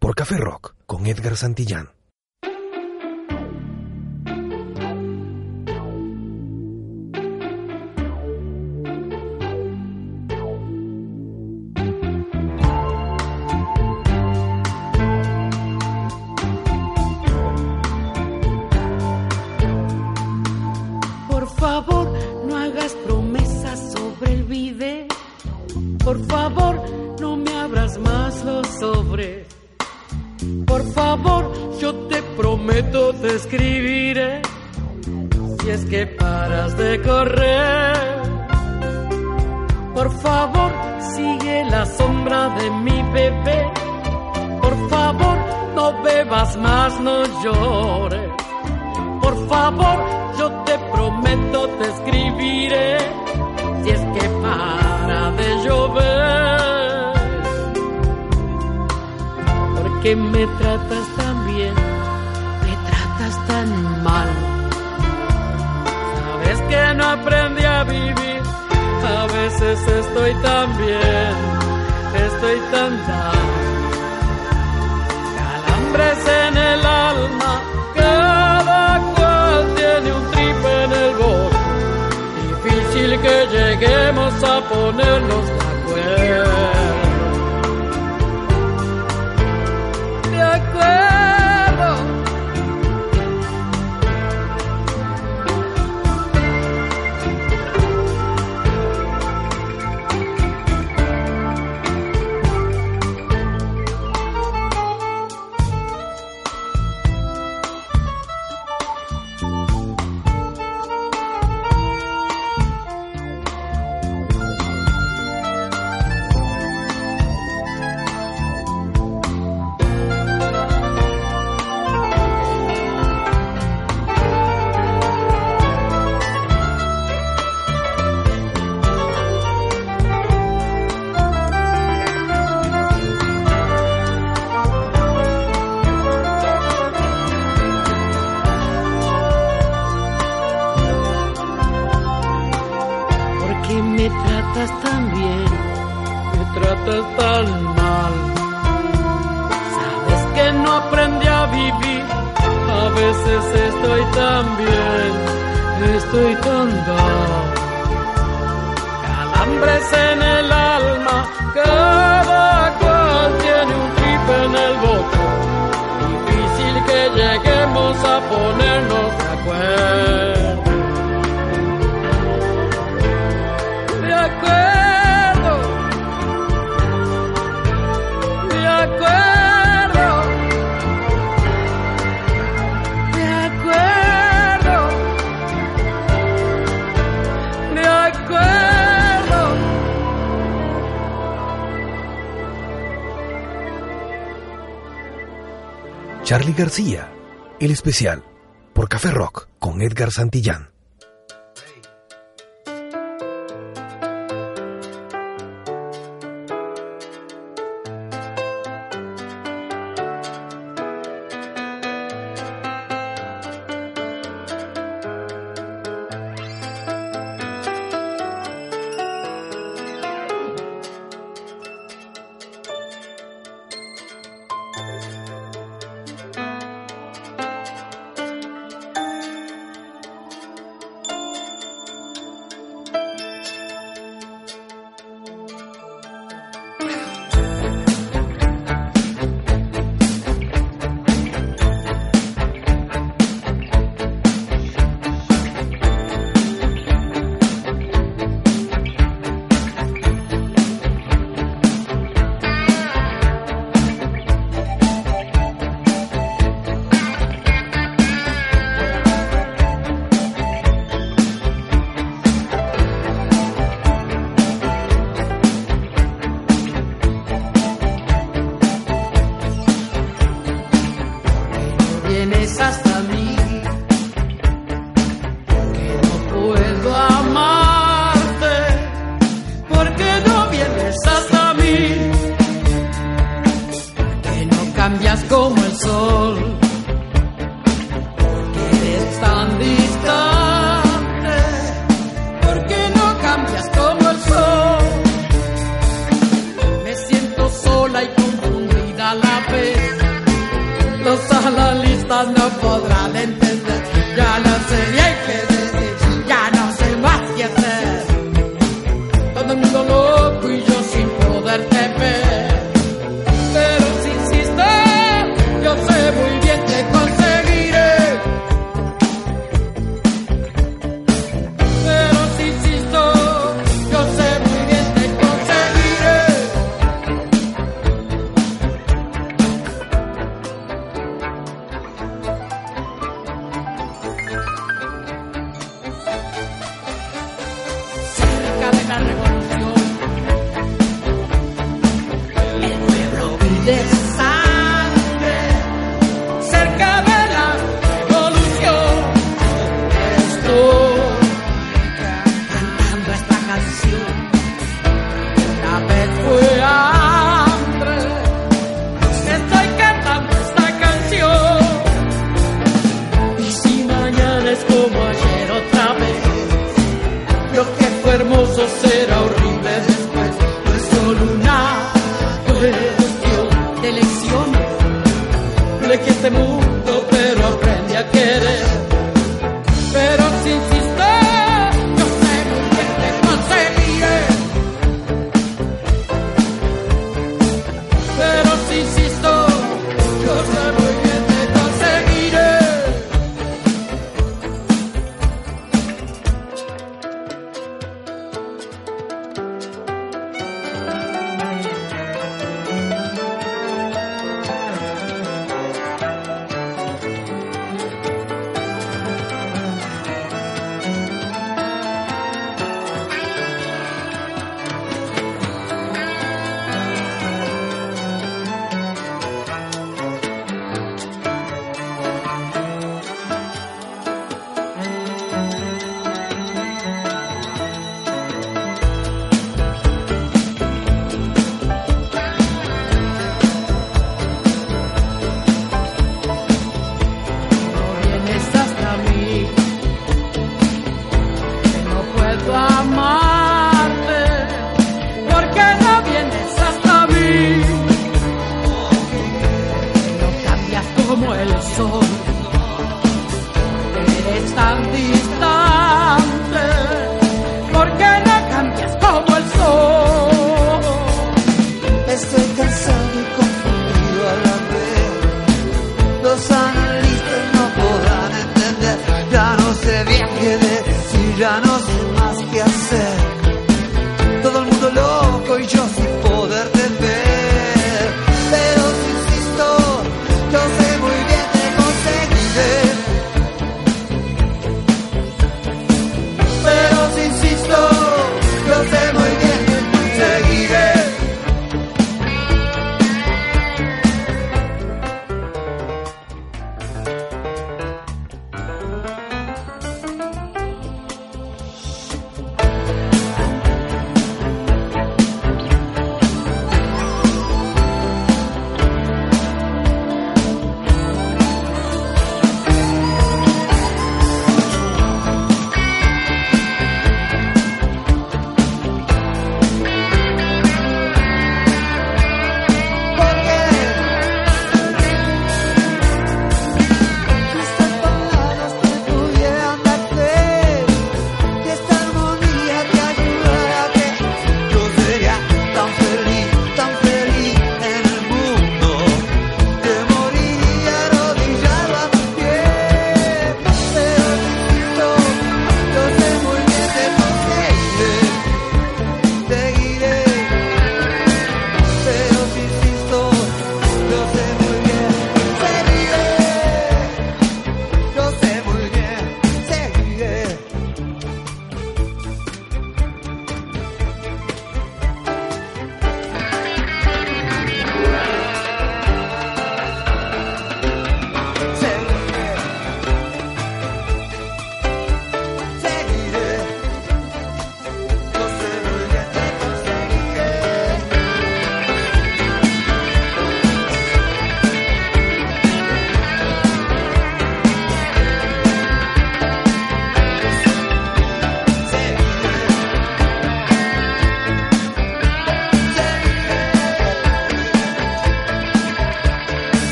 Por Café Rock con Edgar Santillán. Charlie García, el especial por Café Rock con Edgar Santillán.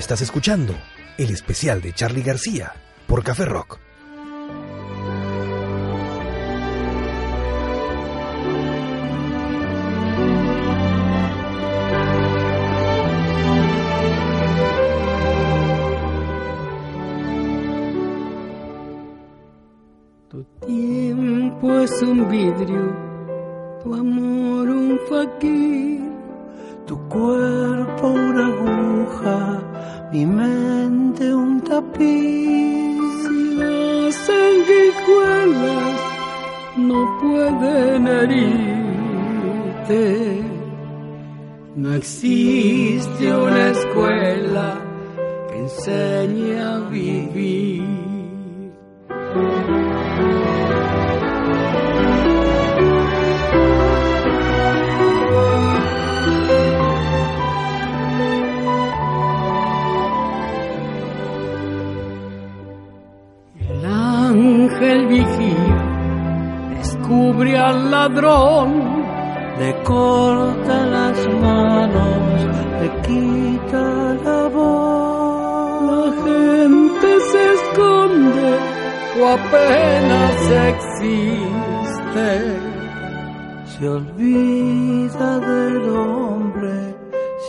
Estás escuchando el especial de Charlie García por Café Rock.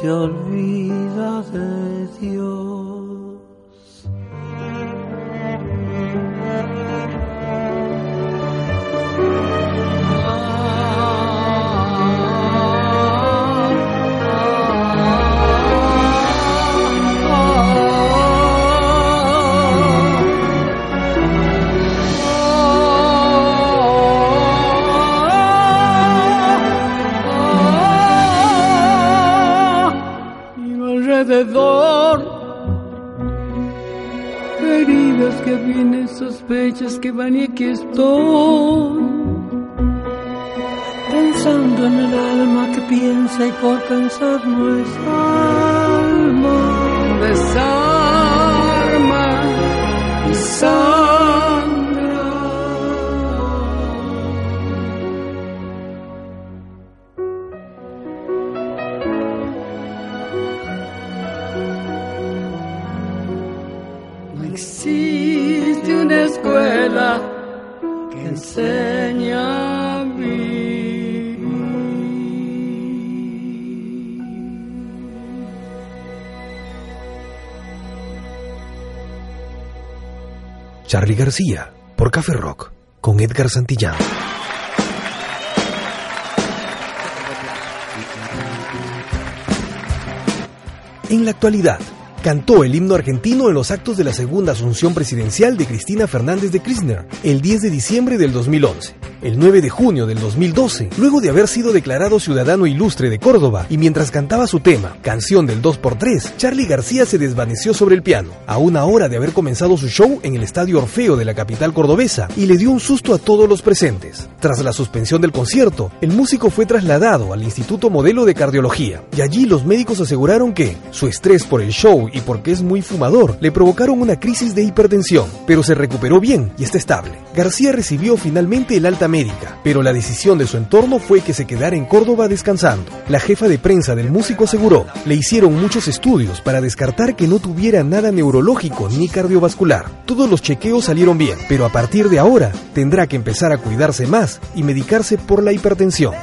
Se olvida de Dios. Alrededor heridas que vienen, sospechas que van y aquí estoy. Pensando en el alma que piensa y por pensar no es alma. desarma y. Charlie García por Café Rock con Edgar Santillán. En la actualidad, cantó el himno argentino en los actos de la segunda asunción presidencial de Cristina Fernández de Kirchner el 10 de diciembre del 2011. El 9 de junio del 2012, luego de haber sido declarado ciudadano ilustre de Córdoba y mientras cantaba su tema, Canción del 2x3, Charlie García se desvaneció sobre el piano, a una hora de haber comenzado su show en el Estadio Orfeo de la capital cordobesa, y le dio un susto a todos los presentes. Tras la suspensión del concierto, el músico fue trasladado al Instituto Modelo de Cardiología, y allí los médicos aseguraron que su estrés por el show y porque es muy fumador le provocaron una crisis de hipertensión, pero se recuperó bien y está estable. García recibió finalmente el alta médica, pero la decisión de su entorno fue que se quedara en Córdoba descansando. La jefa de prensa del músico aseguró, le hicieron muchos estudios para descartar que no tuviera nada neurológico ni cardiovascular. Todos los chequeos salieron bien, pero a partir de ahora tendrá que empezar a cuidarse más y medicarse por la hipertensión.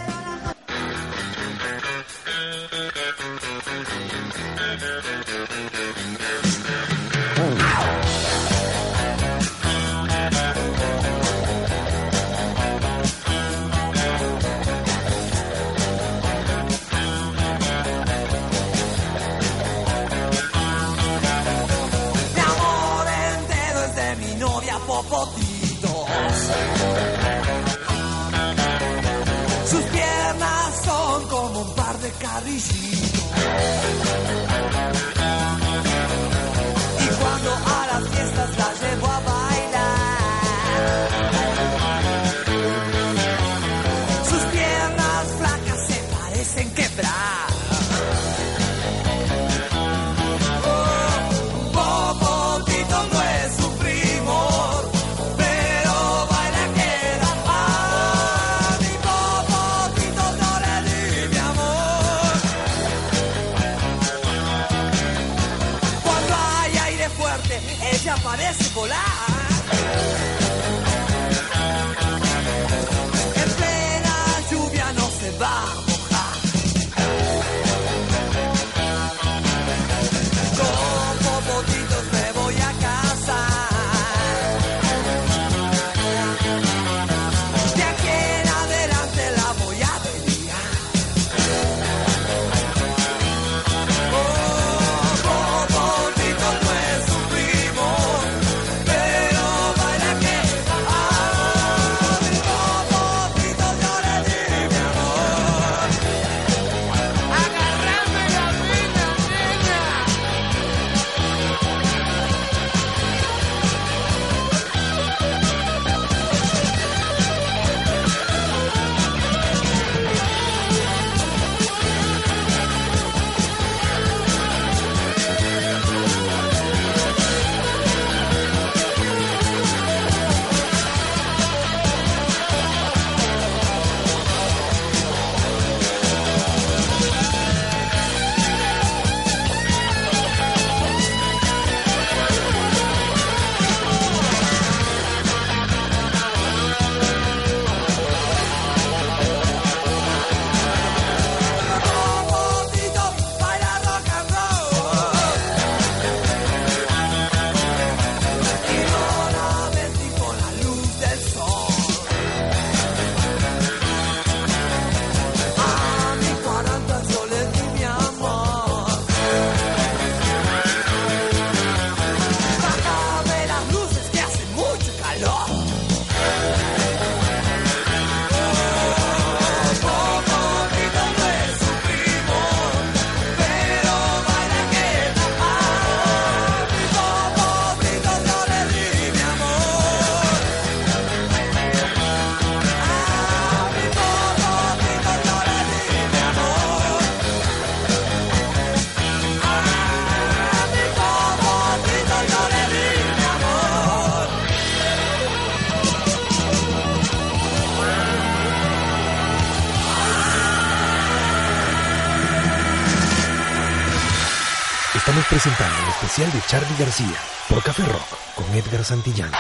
presentando el especial de Charlie García por Café Rock con Edgar Santillán.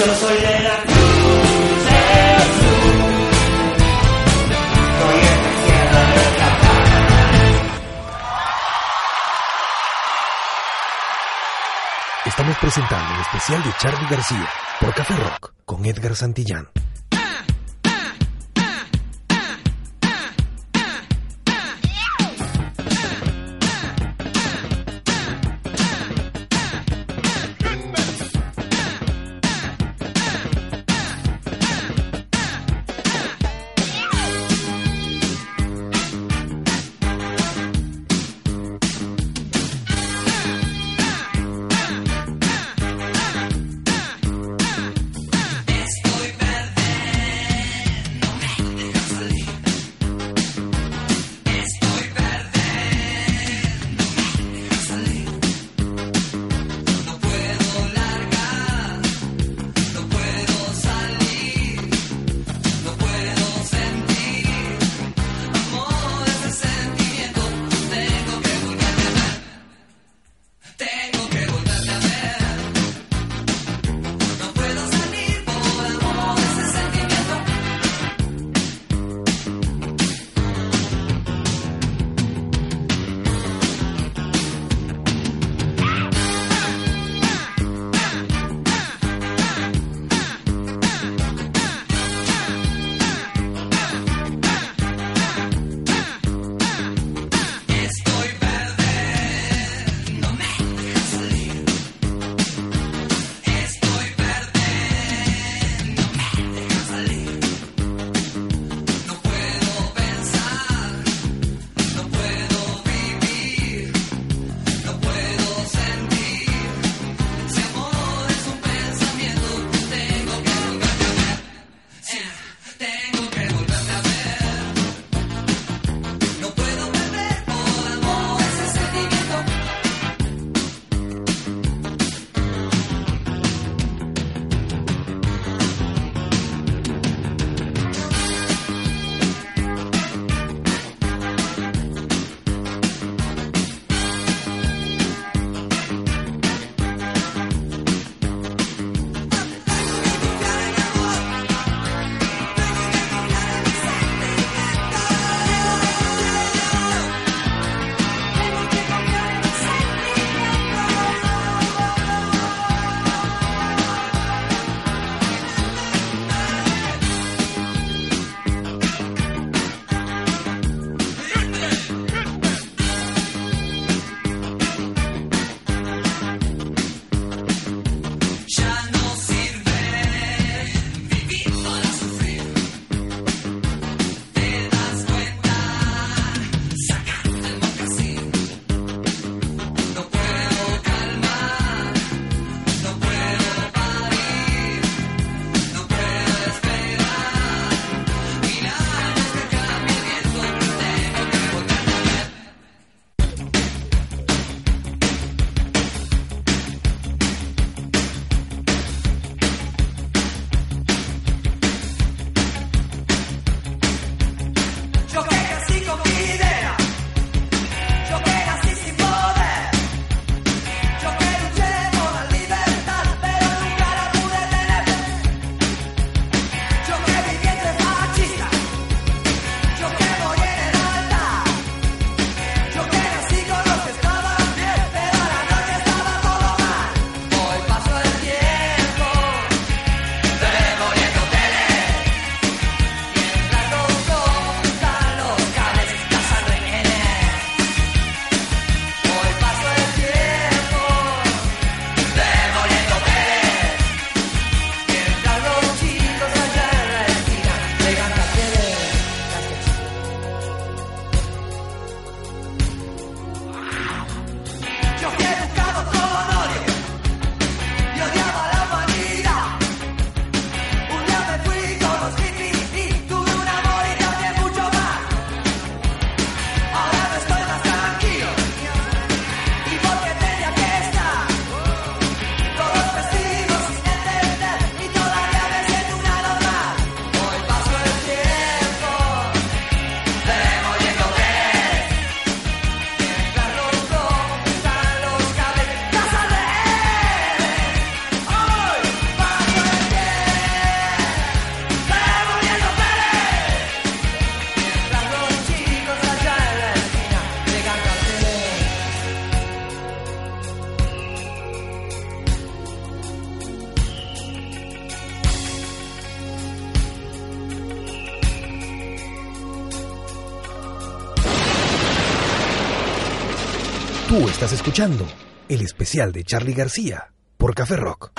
Yo soy de la Cruz la sierra del Capaz. Estamos presentando el especial de Charlie García por Café Rock con Edgar Santillán. Estás escuchando el especial de Charlie García por Café Rock.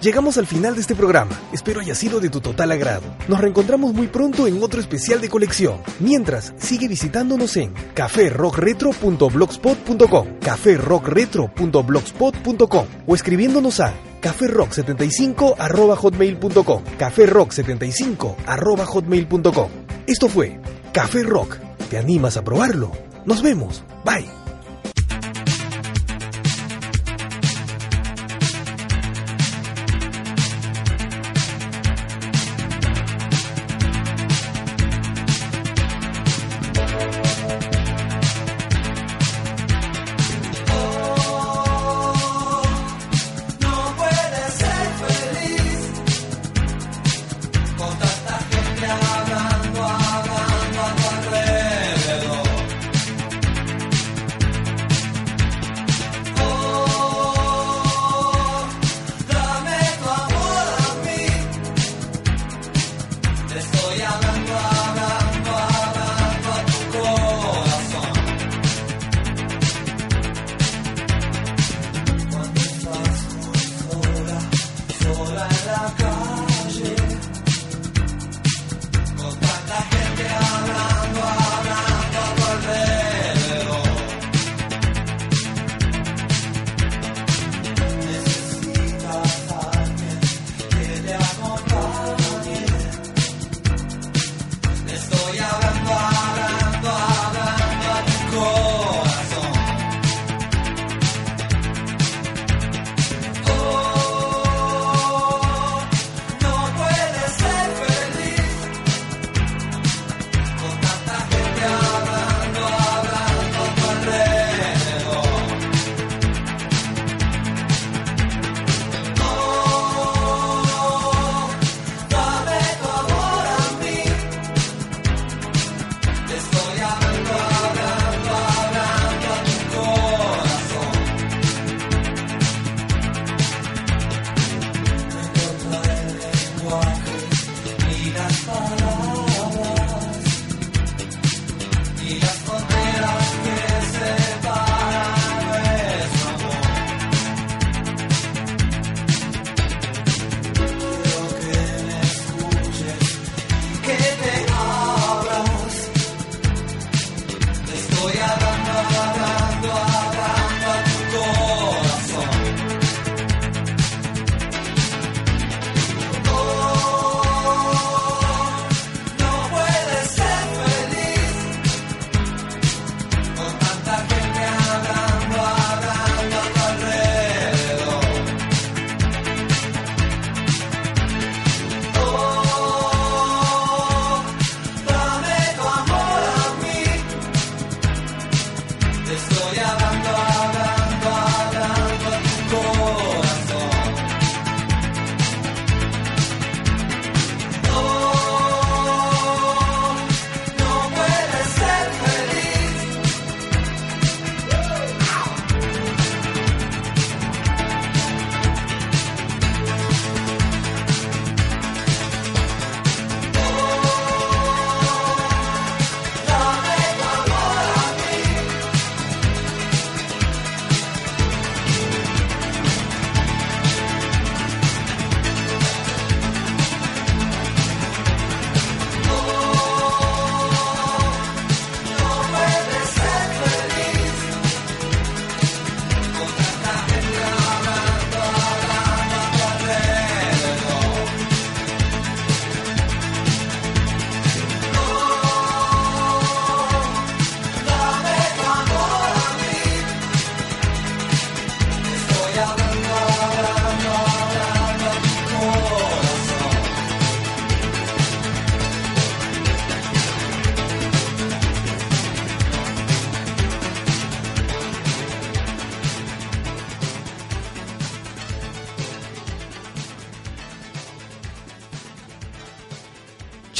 Llegamos al final de este programa. Espero haya sido de tu total agrado. Nos reencontramos muy pronto en otro especial de colección. Mientras, sigue visitándonos en caférockretro.blogspot.com, caférockretro.blogspot.com o escribiéndonos a caférock75 arroba hotmail.com. Caférock75 arroba hotmail.com. Esto fue Café Rock. ¿Te animas a probarlo? Nos vemos. Bye.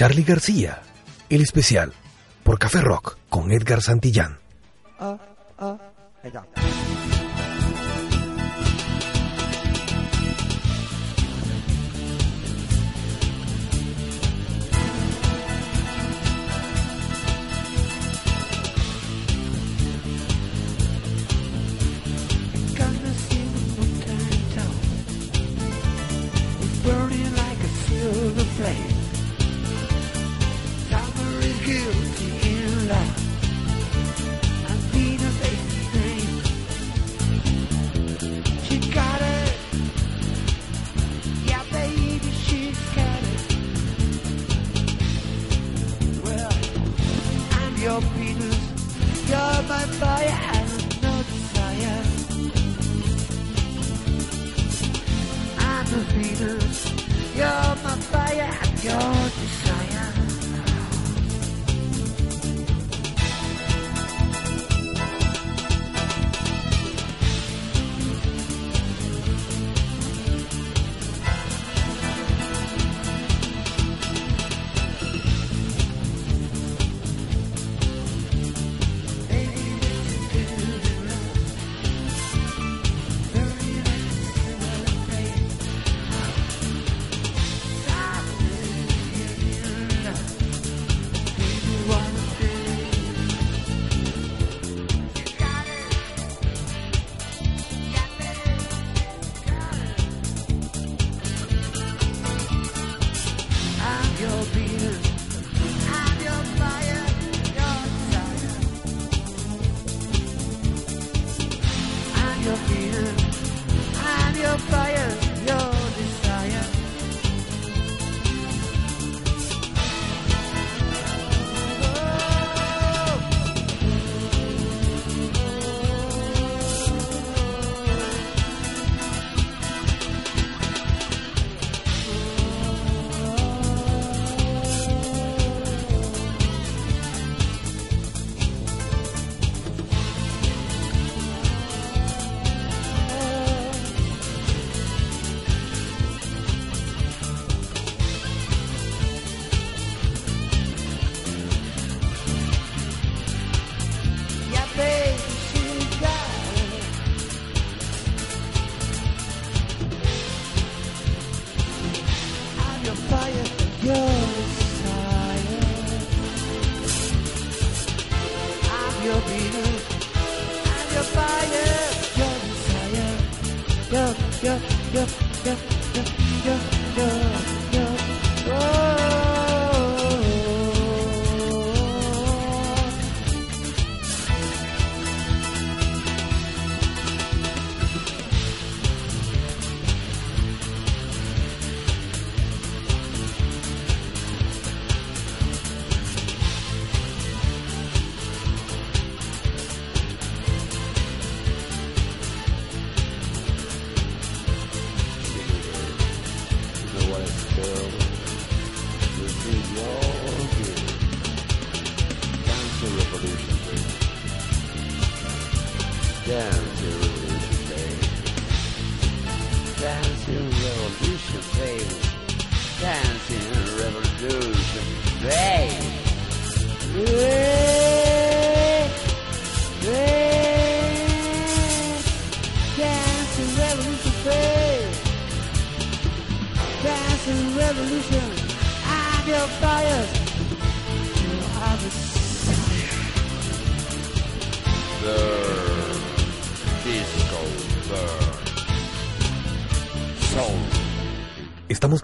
Charlie García, el especial por Café Rock con Edgar Santillán.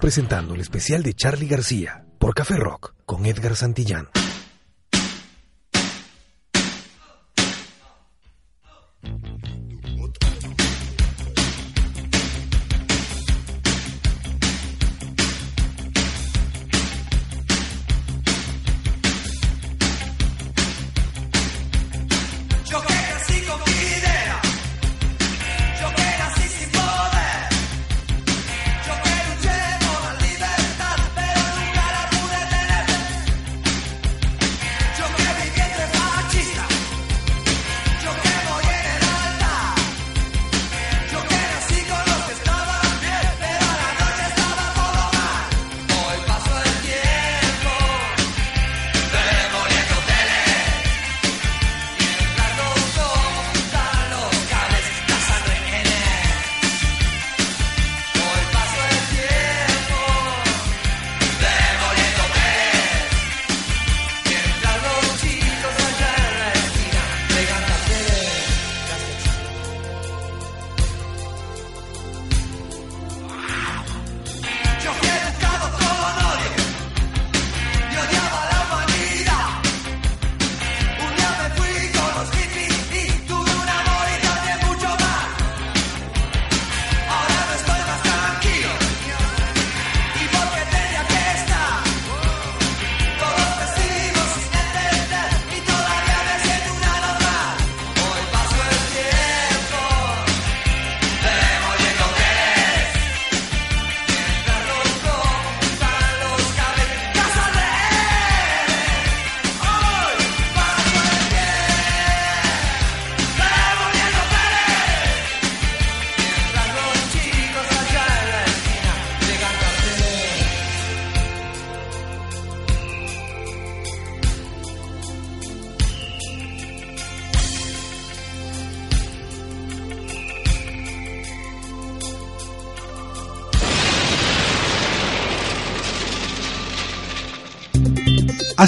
presentando el especial de Charlie García por Café Rock con Edgar Santillán.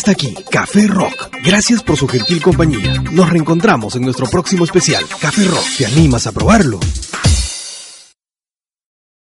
Hasta aquí, Café Rock. Gracias por su gentil compañía. Nos reencontramos en nuestro próximo especial, Café Rock. ¿Te animas a probarlo?